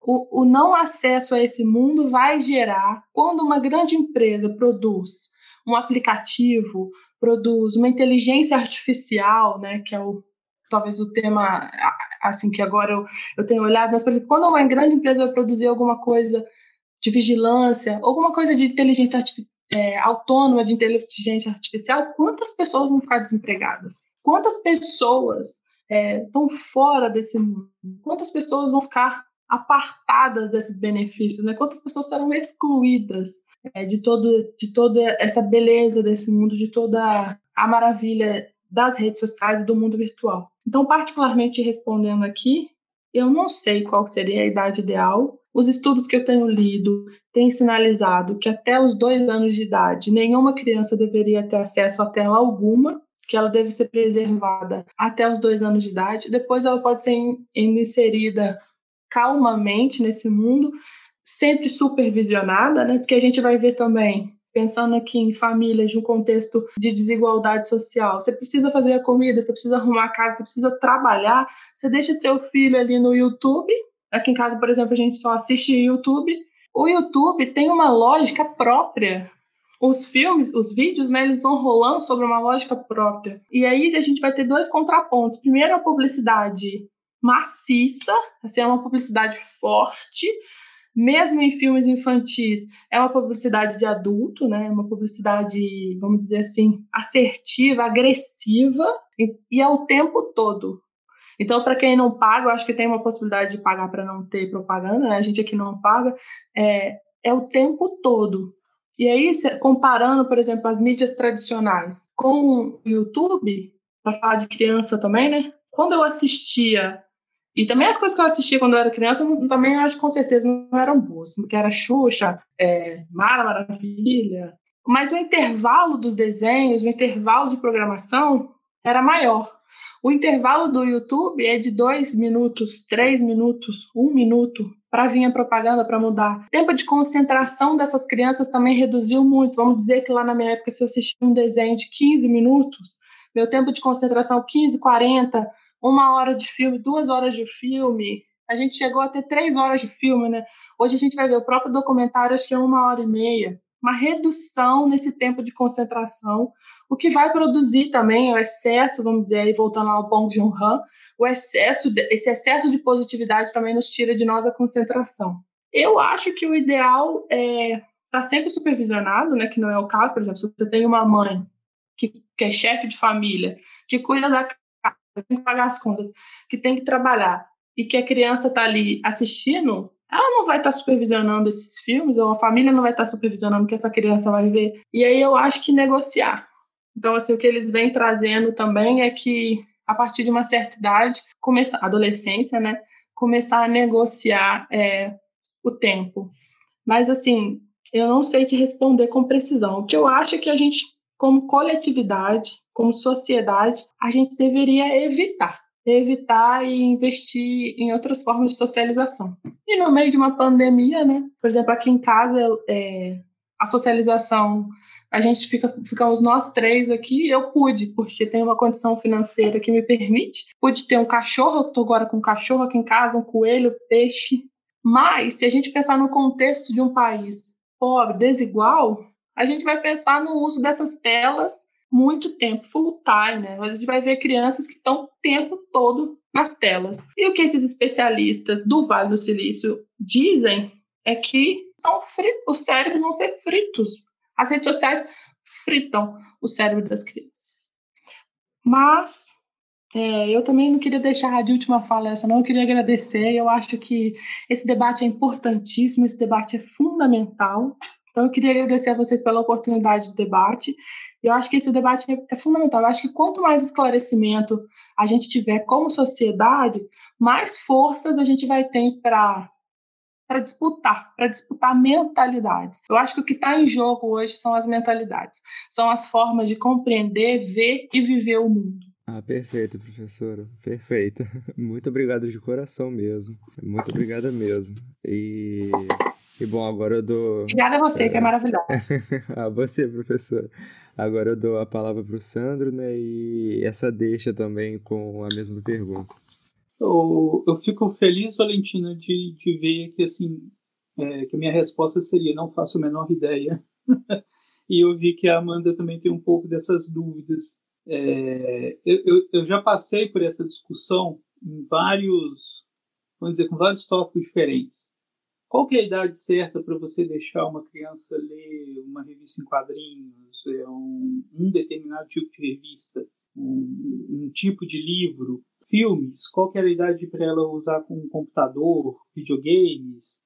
o, o não acesso a esse mundo vai gerar, quando uma grande empresa produz um aplicativo, produz uma inteligência artificial, né, que é o talvez o tema assim que agora eu, eu tenho olhado, mas por exemplo, quando uma grande empresa vai produzir alguma coisa de vigilância, alguma coisa de inteligência é, autônoma de inteligência artificial, quantas pessoas vão ficar desempregadas? Quantas pessoas é, fora desse mundo? Quantas pessoas vão ficar apartadas desses benefícios, né? Quantas pessoas serão excluídas é, de todo de toda essa beleza desse mundo, de toda a maravilha das redes sociais e do mundo virtual. Então, particularmente respondendo aqui, eu não sei qual seria a idade ideal. Os estudos que eu tenho lido têm sinalizado que até os dois anos de idade nenhuma criança deveria ter acesso a tela alguma, que ela deve ser preservada até os dois anos de idade. Depois ela pode ser inserida calmamente nesse mundo, sempre supervisionada, né? Porque a gente vai ver também, pensando aqui em famílias de um contexto de desigualdade social, você precisa fazer a comida, você precisa arrumar a casa, você precisa trabalhar, você deixa seu filho ali no YouTube. Aqui em casa, por exemplo, a gente só assiste YouTube. O YouTube tem uma lógica própria os filmes, os vídeos, né, eles vão rolando sobre uma lógica própria. E aí a gente vai ter dois contrapontos. Primeiro, a publicidade maciça, assim, é uma publicidade forte, mesmo em filmes infantis, é uma publicidade de adulto, né? É uma publicidade, vamos dizer assim, assertiva, agressiva, e, e é o tempo todo. Então, para quem não paga, eu acho que tem uma possibilidade de pagar para não ter propaganda, né? A gente aqui não paga, é, é o tempo todo. E aí, comparando, por exemplo, as mídias tradicionais com o YouTube, para falar de criança também, né? Quando eu assistia e também as coisas que eu assistia quando eu era criança, também acho que com certeza não eram boas, que era Xuxa, é, Mara Maravilha. Mas o intervalo dos desenhos, o intervalo de programação era maior. O intervalo do YouTube é de dois minutos, três minutos, um minuto para vir a propaganda para mudar. O tempo de concentração dessas crianças também reduziu muito. Vamos dizer que lá na minha época, se eu assistia um desenho de 15 minutos, meu tempo de concentração 15, 40, uma hora de filme, duas horas de filme. A gente chegou a ter três horas de filme, né? Hoje a gente vai ver o próprio documentário, acho que é uma hora e meia. Uma redução nesse tempo de concentração, o que vai produzir também o excesso, vamos dizer, aí voltando ao Bong Joon-han, o excesso, esse excesso de positividade também nos tira de nós a concentração. Eu acho que o ideal é estar tá sempre supervisionado, né, que não é o caso, por exemplo, se você tem uma mãe que, que é chefe de família, que cuida da tem que pagar as contas, que tem que trabalhar e que a criança está ali assistindo, ela não vai estar tá supervisionando esses filmes, ou a família não vai estar tá supervisionando o que essa criança vai ver. E aí eu acho que negociar. Então, assim, o que eles vêm trazendo também é que, a partir de uma certa idade, adolescência, né, começar a negociar é, o tempo. Mas, assim, eu não sei te responder com precisão. O que eu acho é que a gente, como coletividade, como sociedade, a gente deveria evitar. Evitar e investir em outras formas de socialização. E no meio de uma pandemia, né? Por exemplo, aqui em casa, é, a socialização, a gente fica, ficamos nós três aqui. Eu pude, porque tenho uma condição financeira que me permite. Pude ter um cachorro, estou agora com um cachorro aqui em casa, um coelho, peixe. Mas, se a gente pensar no contexto de um país pobre, desigual, a gente vai pensar no uso dessas telas muito tempo, full time, né? A gente vai ver crianças que estão o tempo todo nas telas. E o que esses especialistas do Vale do Silício dizem é que os cérebros vão ser fritos. As redes sociais fritam o cérebro das crianças. Mas é, eu também não queria deixar de última fala essa, não. Eu queria agradecer. Eu acho que esse debate é importantíssimo, esse debate é fundamental. Então, eu queria agradecer a vocês pela oportunidade de debate. Eu acho que esse debate é, é fundamental. Eu acho que quanto mais esclarecimento a gente tiver como sociedade, mais forças a gente vai ter para para disputar, para disputar mentalidades. Eu acho que o que está em jogo hoje são as mentalidades, são as formas de compreender, ver e viver o mundo. Ah, perfeito, professora. Perfeita. [LAUGHS] Muito obrigado de coração mesmo. Muito obrigada mesmo. E e bom, agora eu dou. Obrigada a você, é... que é maravilhosa. a [LAUGHS] você, professor. Agora eu dou a palavra para o Sandro, né? E essa deixa também com a mesma pergunta. Eu, eu fico feliz, Valentina, de, de ver que assim é, que a minha resposta seria não faço a menor ideia. [LAUGHS] e eu vi que a Amanda também tem um pouco dessas dúvidas. É, eu, eu, eu já passei por essa discussão em vários, vamos dizer, com vários tópicos diferentes qual é a idade certa para você deixar uma criança ler uma revista em quadrinhos, é um, um determinado tipo de revista, um, um, tipo de livro, filmes? Qual é a idade para ela usar com um computador, videogames?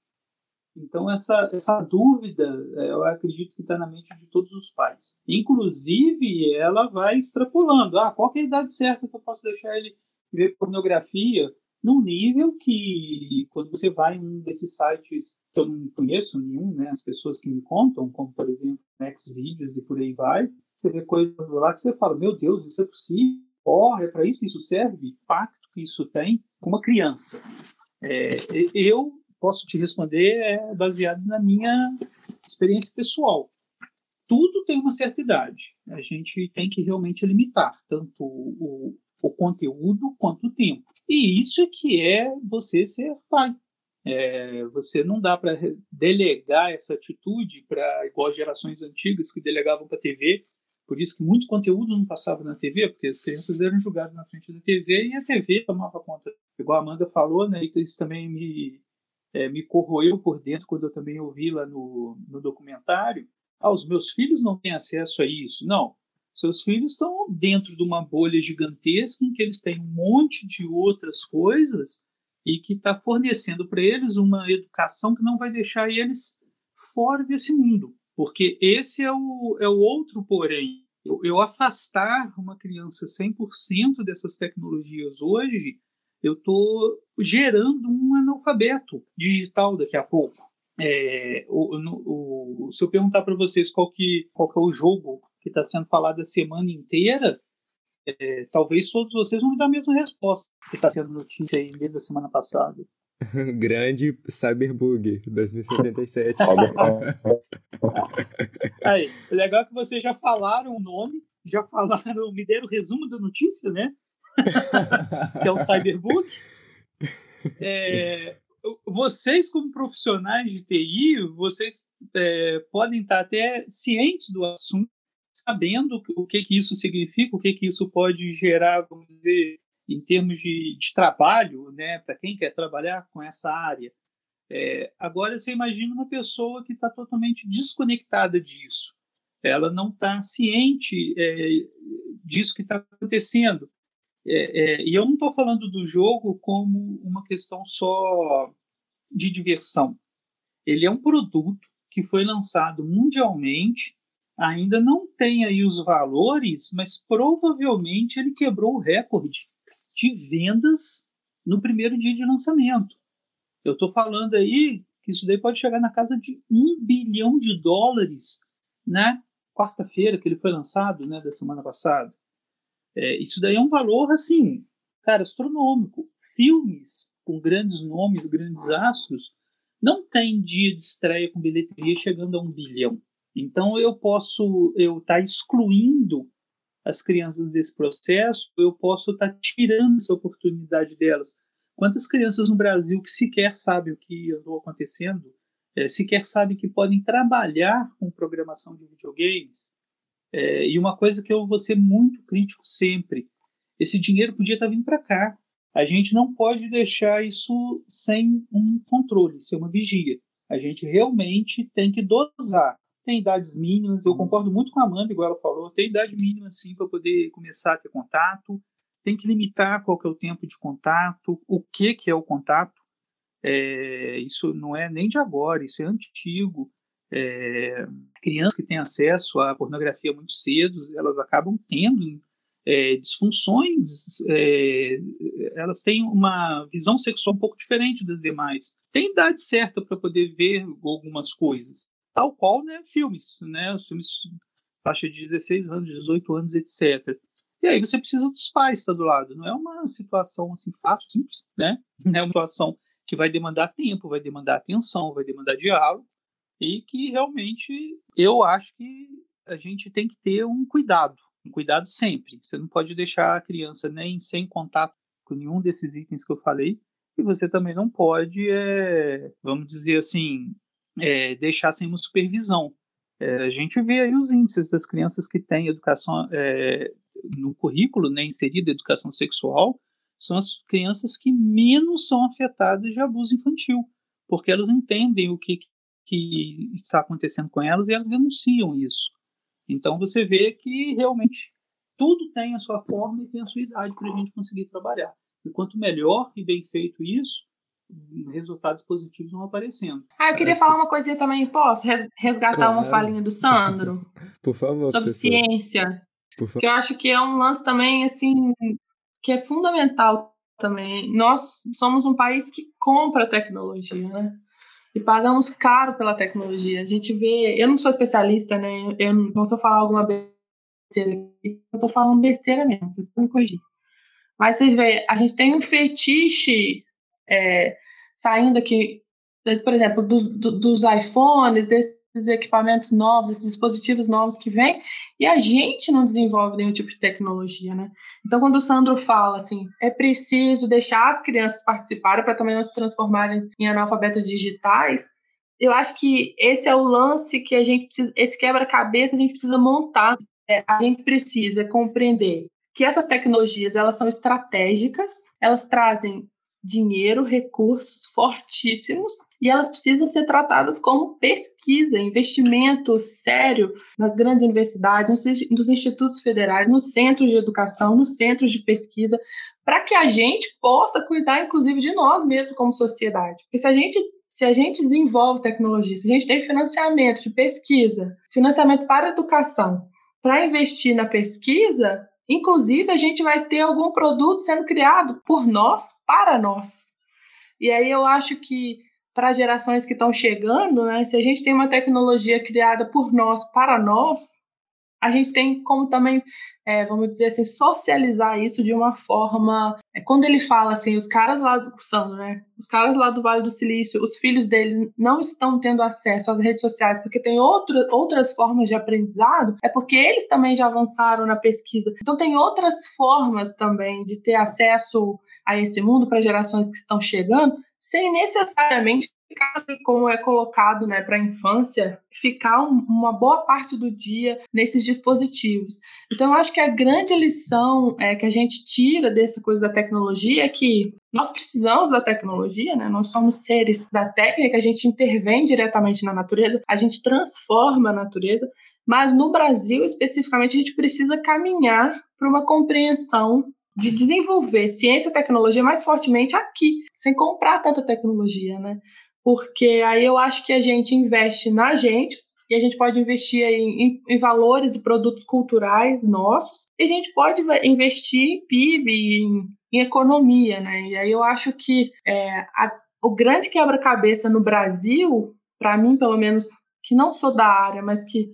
Então, essa, essa dúvida, é, eu acredito que está na mente de todos os pais. Inclusive, ela vai extrapolando. Ah, qual é a idade certa que eu posso deixar ele ver pornografia? Num nível que, quando você vai em um desses sites que eu não conheço nenhum, né, as pessoas que me contam, como por exemplo Xvideos e por aí vai, você vê coisas lá que você fala, meu Deus, isso é possível? Porra, é para isso que isso serve? Impacto que isso tem com uma criança. É, eu posso te responder é, baseado na minha experiência pessoal. Tudo tem uma certa idade. A gente tem que realmente limitar tanto o, o conteúdo quanto o tempo. E isso é que é você ser pai. É, você não dá para delegar essa atitude para igual gerações antigas que delegavam para a TV. Por isso que muito conteúdo não passava na TV, porque as crianças eram julgadas na frente da TV e a TV tomava conta. Igual a Amanda falou, né, isso também me, é, me corroeu por dentro quando eu também ouvi lá no, no documentário. Ah, os meus filhos não têm acesso a isso. Não, seus filhos estão dentro de uma bolha gigantesca em que eles têm um monte de outras coisas e que está fornecendo para eles uma educação que não vai deixar eles fora desse mundo. Porque esse é o, é o outro porém. Eu, eu afastar uma criança 100% dessas tecnologias hoje, eu estou gerando um analfabeto digital daqui a pouco. É, o, o, se eu perguntar para vocês qual que, qual que é o jogo que está sendo falado a semana inteira, é, talvez todos vocês vão me dar a mesma resposta que está sendo notícia aí desde a semana passada. [LAUGHS] Grande Cyberbug 2077. aí, legal é que vocês já falaram o nome, já falaram, me deram o resumo da notícia, né? [LAUGHS] que é o Cyberbug. É, vocês, como profissionais de TI, vocês é, podem estar até cientes do assunto, sabendo o que, que isso significa, o que, que isso pode gerar, vamos dizer, em termos de, de trabalho, né, para quem quer trabalhar com essa área. É, agora, você imagina uma pessoa que está totalmente desconectada disso. Ela não está ciente é, disso que está acontecendo. É, é, e eu não estou falando do jogo como uma questão só de diversão. Ele é um produto que foi lançado mundialmente ainda não tem aí os valores, mas provavelmente ele quebrou o recorde de vendas no primeiro dia de lançamento. Eu estou falando aí que isso daí pode chegar na casa de um bilhão de dólares na quarta-feira que ele foi lançado, né, da semana passada. É, isso daí é um valor assim, cara, astronômico. Filmes com grandes nomes, grandes astros, não tem dia de estreia com bilheteria chegando a um bilhão. Então eu posso eu estar tá excluindo as crianças desse processo, eu posso estar tá tirando essa oportunidade delas. Quantas crianças no Brasil que sequer sabem o que andou acontecendo, é, sequer sabem que podem trabalhar com programação de videogames? É, e uma coisa que eu vou ser muito crítico sempre: esse dinheiro podia estar tá vindo para cá. A gente não pode deixar isso sem um controle, sem uma vigia. A gente realmente tem que dosar tem idades mínimas. Eu concordo muito com a Amanda, igual ela falou, tem idade mínima sim para poder começar a ter contato. Tem que limitar qual que é o tempo de contato, o que, que é o contato. É, isso não é nem de agora, isso é antigo. É, crianças que têm acesso à pornografia muito cedo, elas acabam tendo é, disfunções, é, elas têm uma visão sexual um pouco diferente das demais. Tem idade certa para poder ver algumas coisas tal qual né, filmes, né, os filmes faixa de 16 anos, 18 anos, etc. E aí você precisa dos pais estar do lado. Não é uma situação assim fácil, simples, né? [LAUGHS] É uma situação que vai demandar tempo, vai demandar atenção, vai demandar diálogo e que realmente eu acho que a gente tem que ter um cuidado, um cuidado sempre. Você não pode deixar a criança nem sem contato com nenhum desses itens que eu falei e você também não pode, é, vamos dizer assim, é, deixar sem uma supervisão. É, a gente vê aí os índices das crianças que têm educação é, no currículo, né, inserida educação sexual, são as crianças que menos são afetadas de abuso infantil. porque elas entendem o que, que está acontecendo com elas e elas denunciam isso. Então você vê que realmente tudo tem a sua forma e tem a sua idade para a gente conseguir trabalhar. E quanto melhor e bem feito isso, resultados positivos vão aparecendo. Ah, eu queria assim, falar uma coisinha também, posso resgatar claro. uma falinha do Sandro? [LAUGHS] Por favor, Sobre professor. ciência. Por favor. Que eu acho que é um lance também, assim, que é fundamental também. Nós somos um país que compra tecnologia, né? E pagamos caro pela tecnologia. A gente vê. Eu não sou especialista, né? Eu não posso falar alguma besteira aqui. Eu tô falando besteira mesmo, vocês podem me corrigir. Mas você vê, a gente tem um fetiche é, saindo aqui, por exemplo, do, do, dos iPhones, desses equipamentos novos, esses dispositivos novos que vêm, e a gente não desenvolve nenhum tipo de tecnologia, né? Então, quando o Sandro fala assim, é preciso deixar as crianças participarem para também não se transformarem em analfabetas digitais, eu acho que esse é o lance que a gente precisa, esse quebra-cabeça a gente precisa montar. É, a gente precisa compreender que essas tecnologias elas são estratégicas, elas trazem dinheiro, recursos fortíssimos e elas precisam ser tratadas como pesquisa, investimento sério nas grandes universidades, nos institutos federais, nos centros de educação, nos centros de pesquisa, para que a gente possa cuidar, inclusive, de nós mesmos como sociedade. Porque se a gente se a gente desenvolve tecnologia, se a gente tem financiamento de pesquisa, financiamento para educação, para investir na pesquisa, Inclusive, a gente vai ter algum produto sendo criado por nós, para nós. E aí eu acho que para gerações que estão chegando, né, se a gente tem uma tecnologia criada por nós, para nós, a gente tem como também, é, vamos dizer assim, socializar isso de uma forma. É, quando ele fala assim, os caras lá do Sandro, né? Os caras lá do Vale do Silício, os filhos dele não estão tendo acesso às redes sociais porque tem outro, outras formas de aprendizado, é porque eles também já avançaram na pesquisa. Então tem outras formas também de ter acesso a esse mundo para gerações que estão chegando, sem necessariamente como é colocado né, para a infância, ficar um, uma boa parte do dia nesses dispositivos. Então, eu acho que a grande lição é, que a gente tira dessa coisa da tecnologia é que nós precisamos da tecnologia, né? nós somos seres da técnica, a gente intervém diretamente na natureza, a gente transforma a natureza, mas no Brasil, especificamente, a gente precisa caminhar para uma compreensão de desenvolver ciência e tecnologia mais fortemente aqui, sem comprar tanta tecnologia, né? porque aí eu acho que a gente investe na gente, e a gente pode investir em, em, valores e produtos culturais nossos, e a gente pode investir em PIB, em, em economia, né? E aí eu acho que é, a, o grande quebra-cabeça no Brasil, para mim, pelo menos, que não sou da área, mas que,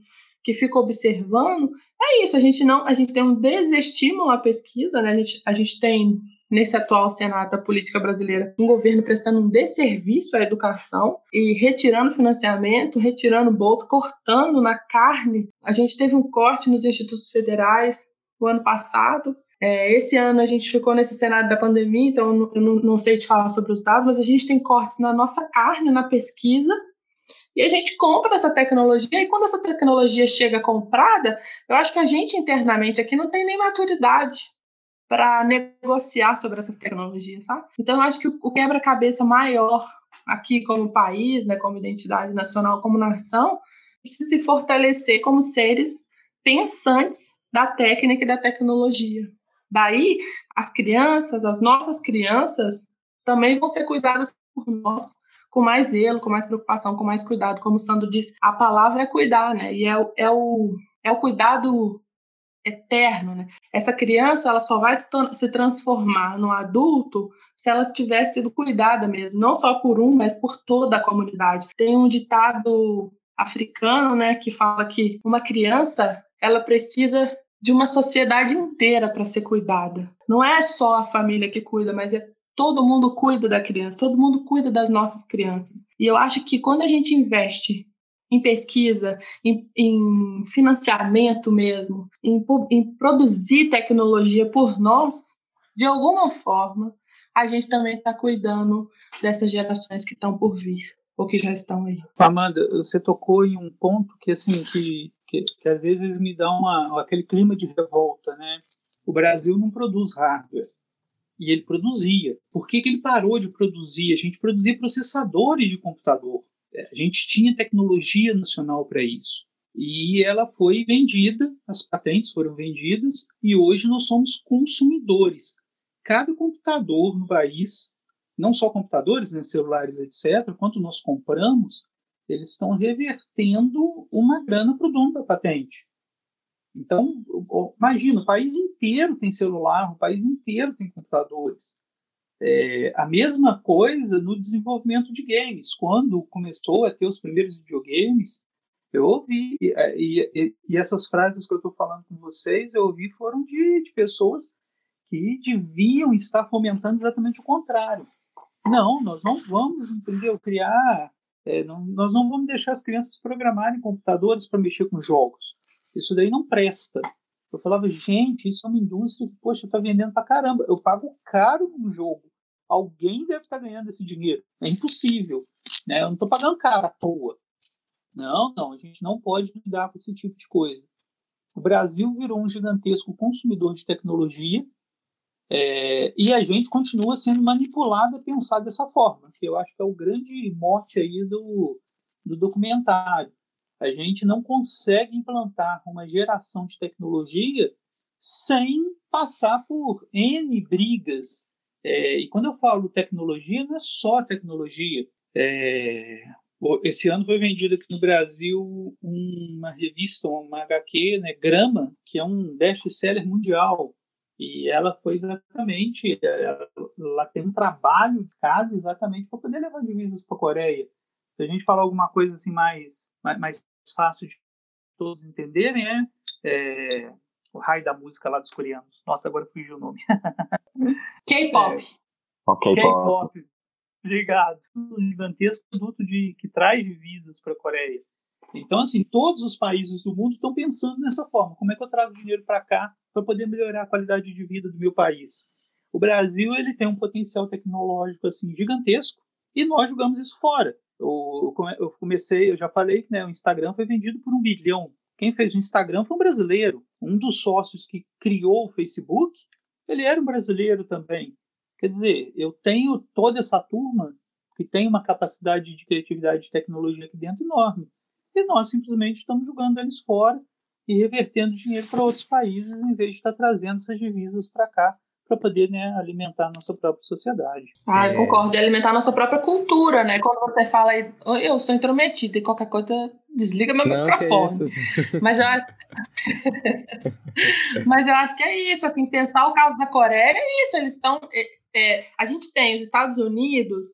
que fico observando, é isso. A gente não, a gente tem um desestímulo à pesquisa, né? A gente, a gente tem nesse atual cenário da política brasileira, um governo prestando um desserviço à educação e retirando financiamento, retirando bolsa, cortando na carne. A gente teve um corte nos institutos federais o ano passado. É, esse ano a gente ficou nesse cenário da pandemia, então eu não, não sei te falar sobre os dados, mas a gente tem cortes na nossa carne, na pesquisa, e a gente compra essa tecnologia, e quando essa tecnologia chega comprada, eu acho que a gente internamente aqui não tem nem maturidade para negociar sobre essas tecnologias, sabe? Então, eu acho que o quebra-cabeça maior aqui como país, né, como identidade nacional, como nação, precisa se fortalecer como seres pensantes da técnica e da tecnologia. Daí, as crianças, as nossas crianças, também vão ser cuidadas por nós com mais zelo, com mais preocupação, com mais cuidado. Como o Sandro disse, a palavra é cuidar, né? E é, é, o, é o cuidado eterno, né? Essa criança ela só vai se, se transformar no adulto se ela tiver sido cuidada mesmo, não só por um, mas por toda a comunidade. Tem um ditado africano, né, que fala que uma criança ela precisa de uma sociedade inteira para ser cuidada. Não é só a família que cuida, mas é todo mundo cuida da criança, todo mundo cuida das nossas crianças. E eu acho que quando a gente investe em pesquisa, em, em financiamento mesmo, em, em produzir tecnologia por nós, de alguma forma, a gente também está cuidando dessas gerações que estão por vir ou que já estão aí. Amanda, você tocou em um ponto que assim que, que, que às vezes me dá uma, aquele clima de revolta, né? O Brasil não produz hardware e ele produzia. Por que, que ele parou de produzir? A gente produzia processadores de computador. É, a gente tinha tecnologia nacional para isso. E ela foi vendida, as patentes foram vendidas, e hoje nós somos consumidores. Cada computador no país, não só computadores, né, celulares, etc., quanto nós compramos, eles estão revertendo uma grana para o dono da patente. Então, imagina, o país inteiro tem celular, o país inteiro tem computadores. É, a mesma coisa no desenvolvimento de games. Quando começou a ter os primeiros videogames, eu ouvi, e, e, e essas frases que eu estou falando com vocês, eu ouvi foram de, de pessoas que deviam estar fomentando exatamente o contrário. Não, nós não vamos, entendeu, criar, é, não, nós não vamos deixar as crianças programarem computadores para mexer com jogos. Isso daí não presta. Eu falava, gente, isso é uma indústria que, poxa, tá vendendo pra caramba. Eu pago caro no jogo. Alguém deve estar tá ganhando esse dinheiro. É impossível. Né? Eu não estou pagando caro à toa. Não, não, a gente não pode lidar com esse tipo de coisa. O Brasil virou um gigantesco consumidor de tecnologia é, e a gente continua sendo manipulado a pensar dessa forma, que eu acho que é o grande mote aí do, do documentário. A gente não consegue implantar uma geração de tecnologia sem passar por N brigas. É, e quando eu falo tecnologia, não é só tecnologia. É, esse ano foi vendido aqui no Brasil uma revista, uma HQ, né, Grama, que é um best-seller mundial. E ela foi exatamente, ela tem um trabalho de casa exatamente para poder levar divisas para a Coreia. Se a gente falar alguma coisa assim mais, mais fácil de todos entenderem, né? É, o raio da música lá dos coreanos. Nossa, agora fugiu o nome. [LAUGHS] K-pop. É, K-pop. Obrigado. Um gigantesco produto de, que traz divisas para a Coreia. Então, assim, todos os países do mundo estão pensando nessa forma. Como é que eu trago dinheiro para cá para poder melhorar a qualidade de vida do meu país? O Brasil ele tem um potencial tecnológico assim gigantesco e nós jogamos isso fora. Eu, comecei, eu já falei que né, o Instagram foi vendido por um bilhão. Quem fez o Instagram foi um brasileiro. Um dos sócios que criou o Facebook, ele era um brasileiro também. Quer dizer, eu tenho toda essa turma que tem uma capacidade de criatividade e tecnologia aqui dentro enorme. E nós simplesmente estamos jogando eles fora e revertendo dinheiro para outros países em vez de estar trazendo essas divisas para cá para poder né, alimentar a nossa própria sociedade. Ah, eu é... concordo. E alimentar a nossa própria cultura, né? Quando você fala aí, eu estou intrometida e qualquer coisa, desliga meu Não, microfone. [LAUGHS] Mas eu acho... [LAUGHS] Mas eu acho que é isso, assim, pensar o caso da Coreia é isso, eles estão... É, é, a gente tem os Estados Unidos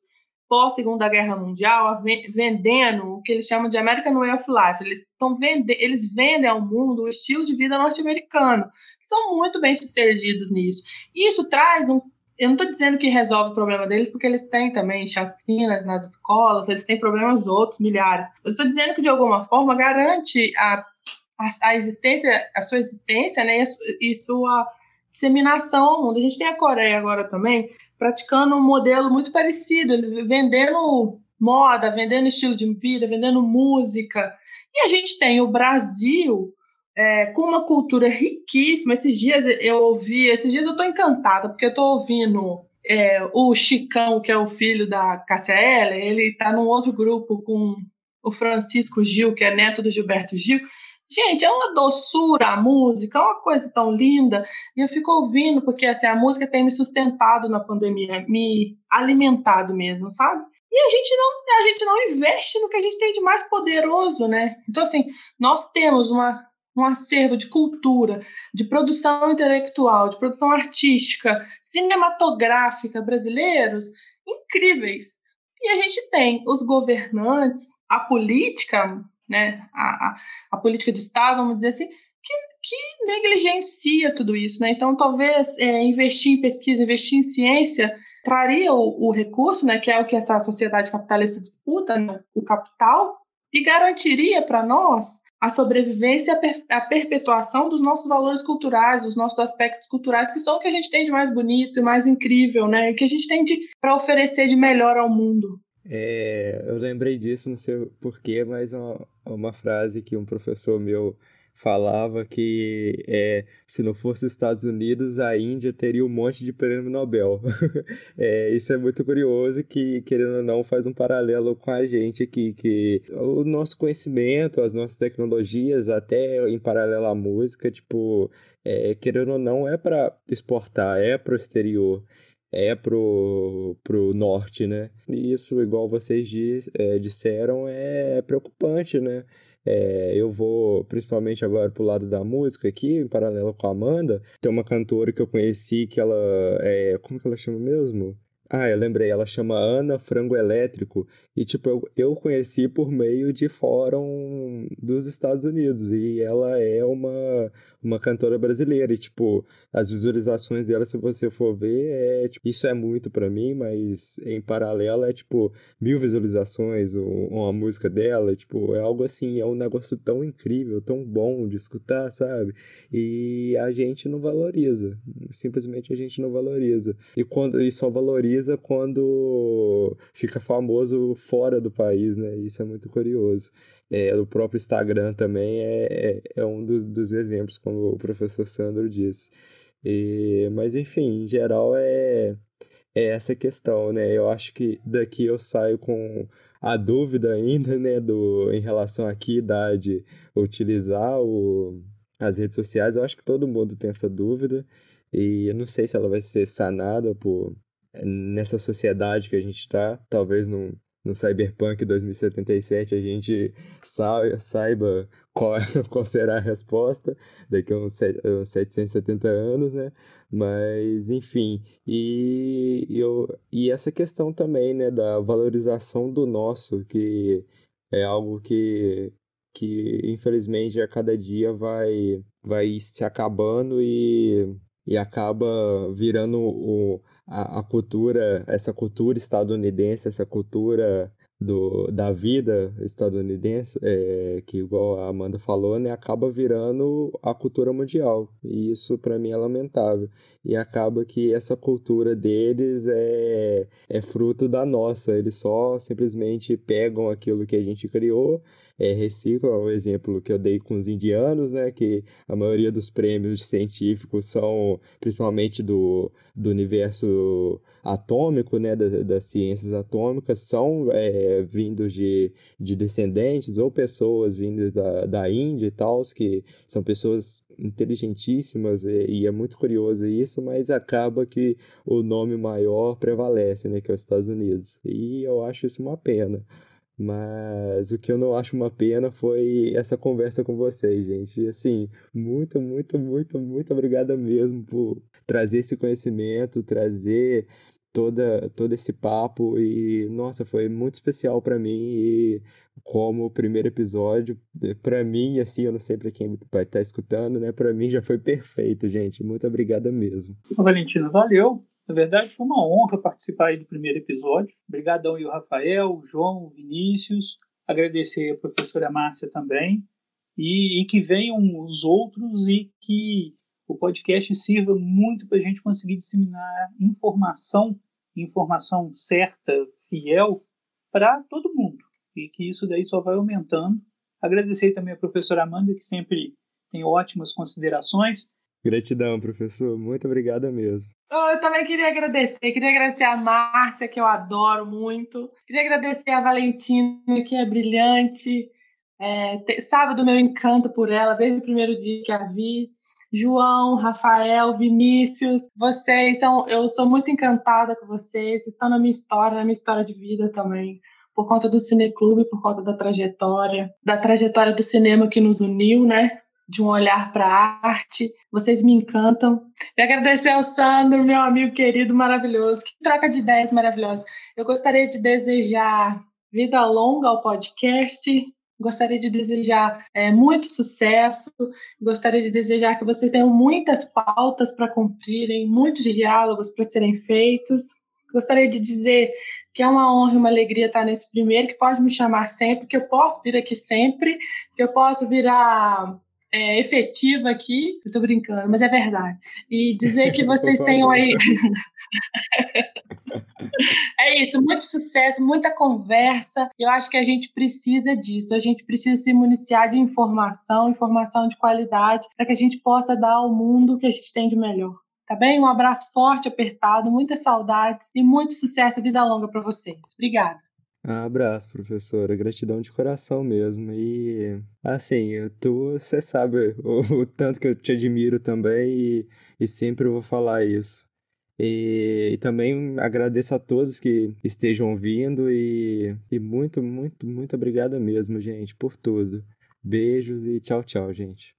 pós Segunda Guerra Mundial vendendo o que eles chamam de American Way of Life. Eles estão vende eles vendem ao mundo o estilo de vida norte-americano. São muito bem sucedidos nisso. E isso traz um eu não estou dizendo que resolve o problema deles, porque eles têm também chacinas nas escolas, eles têm problemas outros, milhares. Eu estou dizendo que, de alguma forma, garante a, a, a existência, a sua existência né, e, sua disseminação ao mundo. A gente tem a Coreia agora também, praticando um modelo muito parecido, vendendo moda, vendendo estilo de vida, vendendo música. E a gente tem o Brasil é, com uma cultura riquíssima. Esses dias eu ouvi, esses dias eu estou encantada, porque eu estou ouvindo é, o Chicão, que é o filho da Cássia Eller, ele está num outro grupo com o Francisco Gil, que é neto do Gilberto Gil. Gente, é uma doçura a música, é uma coisa tão linda. E eu fico ouvindo, porque assim, a música tem me sustentado na pandemia, me alimentado mesmo, sabe? E a gente não, a gente não investe no que a gente tem de mais poderoso, né? Então, assim, nós temos uma, um acervo de cultura, de produção intelectual, de produção artística, cinematográfica brasileiros incríveis. E a gente tem os governantes, a política né, a, a, a, política de Estado, vamos dizer assim, que, que negligencia tudo isso. Né? Então, talvez é, investir em pesquisa, investir em ciência, traria o, o, recurso, né, que é o que essa sociedade capitalista disputa, né, o capital, e garantiria para nós a sobrevivência a, a, perpetuação dos nossos valores culturais, dos nossos aspectos culturais, que são o que a gente tem de mais bonito e mais incrível, né? O que a gente tem para oferecer de melhor ao mundo. É, eu lembrei disso, não sei porquê, mas uma, uma frase que um professor meu falava que é, se não fosse os Estados Unidos, a Índia teria um monte de prêmio Nobel. [LAUGHS] é, isso é muito curioso que, querendo ou não, faz um paralelo com a gente aqui, que o nosso conhecimento, as nossas tecnologias, até em paralelo à música, tipo, é, querendo ou não, é para exportar, é para o exterior é pro, pro norte, né? E isso, igual vocês diz, é, disseram, é preocupante, né? É, eu vou, principalmente agora pro lado da música aqui, em paralelo com a Amanda, tem uma cantora que eu conheci que ela é. Como que ela chama mesmo? Ah, eu lembrei, ela chama Ana Frango Elétrico. E, tipo, eu, eu conheci por meio de fórum dos Estados Unidos. E ela é uma, uma cantora brasileira. E, tipo, as visualizações dela, se você for ver, é, tipo, isso é muito para mim, mas em paralelo é, tipo, mil visualizações, uma música dela. Tipo, é algo assim, é um negócio tão incrível, tão bom de escutar, sabe? E a gente não valoriza. Simplesmente a gente não valoriza. E, quando, e só valoriza quando fica famoso fora do país, né? Isso é muito curioso. É, o próprio Instagram também é, é, é um do, dos exemplos, como o professor Sandro disse. E, mas, enfim, em geral é, é essa questão, né? Eu acho que daqui eu saio com a dúvida ainda, né, do, em relação à que idade utilizar o, as redes sociais. Eu acho que todo mundo tem essa dúvida. E eu não sei se ela vai ser sanada por, nessa sociedade que a gente está, talvez no, no Cyberpunk 2077 a gente saiba qual, [LAUGHS] qual será a resposta daqui a uns, uns 770 anos, né? Mas, enfim, e, eu, e essa questão também, né, da valorização do nosso, que é algo que, que infelizmente a cada dia vai, vai se acabando e e acaba virando o, a, a cultura, essa cultura estadunidense, essa cultura do, da vida estadunidense, é, que igual a Amanda falou, né, acaba virando a cultura mundial. E isso para mim é lamentável. E acaba que essa cultura deles é, é fruto da nossa. Eles só simplesmente pegam aquilo que a gente criou é, reciclam, é um exemplo que eu dei com os indianos, né, que a maioria dos prêmios científicos são principalmente do, do universo atômico, né, das, das ciências atômicas, são é, vindos de, de descendentes ou pessoas vindas da, da Índia e tal, que são pessoas inteligentíssimas e, e, é muito curioso isso, mas acaba que o nome maior prevalece, né, que é os Estados Unidos. E eu acho isso uma pena. Mas o que eu não acho uma pena foi essa conversa com vocês, gente. Assim, muito, muito, muito, muito obrigada mesmo por trazer esse conhecimento, trazer toda, todo esse papo. E, nossa, foi muito especial para mim. E como o primeiro episódio, para mim, assim, eu não sei para quem vai estar tá escutando, né? Para mim já foi perfeito, gente. Muito obrigada mesmo. Valentina, valeu. Na verdade, foi uma honra participar do primeiro episódio. Obrigadão aí o Rafael, o João, o Vinícius. Agradecer a professora Márcia também. E, e que venham os outros e que o podcast sirva muito para a gente conseguir disseminar informação, informação certa, fiel, para todo mundo. E que isso daí só vai aumentando. Agradecer também a professora Amanda, que sempre tem ótimas considerações. Gratidão, professor. Muito obrigada mesmo. Eu também queria agradecer. Queria agradecer a Márcia, que eu adoro muito. Queria agradecer a Valentina, que é brilhante. É, sabe do meu encanto por ela desde o primeiro dia que a vi. João, Rafael, Vinícius, vocês são. Eu sou muito encantada com vocês. Estão na minha história, na minha história de vida também por conta do Cineclube, por conta da trajetória, da trajetória do cinema que nos uniu, né? De um olhar para a arte. Vocês me encantam. E agradecer ao Sandro, meu amigo querido, maravilhoso. Que troca de ideias maravilhosa. Eu gostaria de desejar vida longa ao podcast. Gostaria de desejar é, muito sucesso. Gostaria de desejar que vocês tenham muitas pautas para cumprirem, muitos diálogos para serem feitos. Gostaria de dizer que é uma honra e uma alegria estar nesse primeiro, que pode me chamar sempre, que eu posso vir aqui sempre, que eu posso vir a é, efetiva aqui. Eu tô brincando, mas é verdade. E dizer que [LAUGHS] vocês tenham aí. [LAUGHS] é isso, muito sucesso, muita conversa. Eu acho que a gente precisa disso. A gente precisa se municiar de informação, informação de qualidade, para que a gente possa dar ao mundo o que a gente tem de melhor. Tá bem? Um abraço forte, apertado, muitas saudades e muito sucesso e vida longa para vocês. Obrigada. Um abraço, professora. Gratidão de coração mesmo. E, assim, tu, você sabe o, o, tanto que eu te admiro também e, e sempre vou falar isso. E, e, também agradeço a todos que estejam ouvindo e, e muito, muito, muito obrigado mesmo, gente, por tudo. Beijos e tchau, tchau, gente.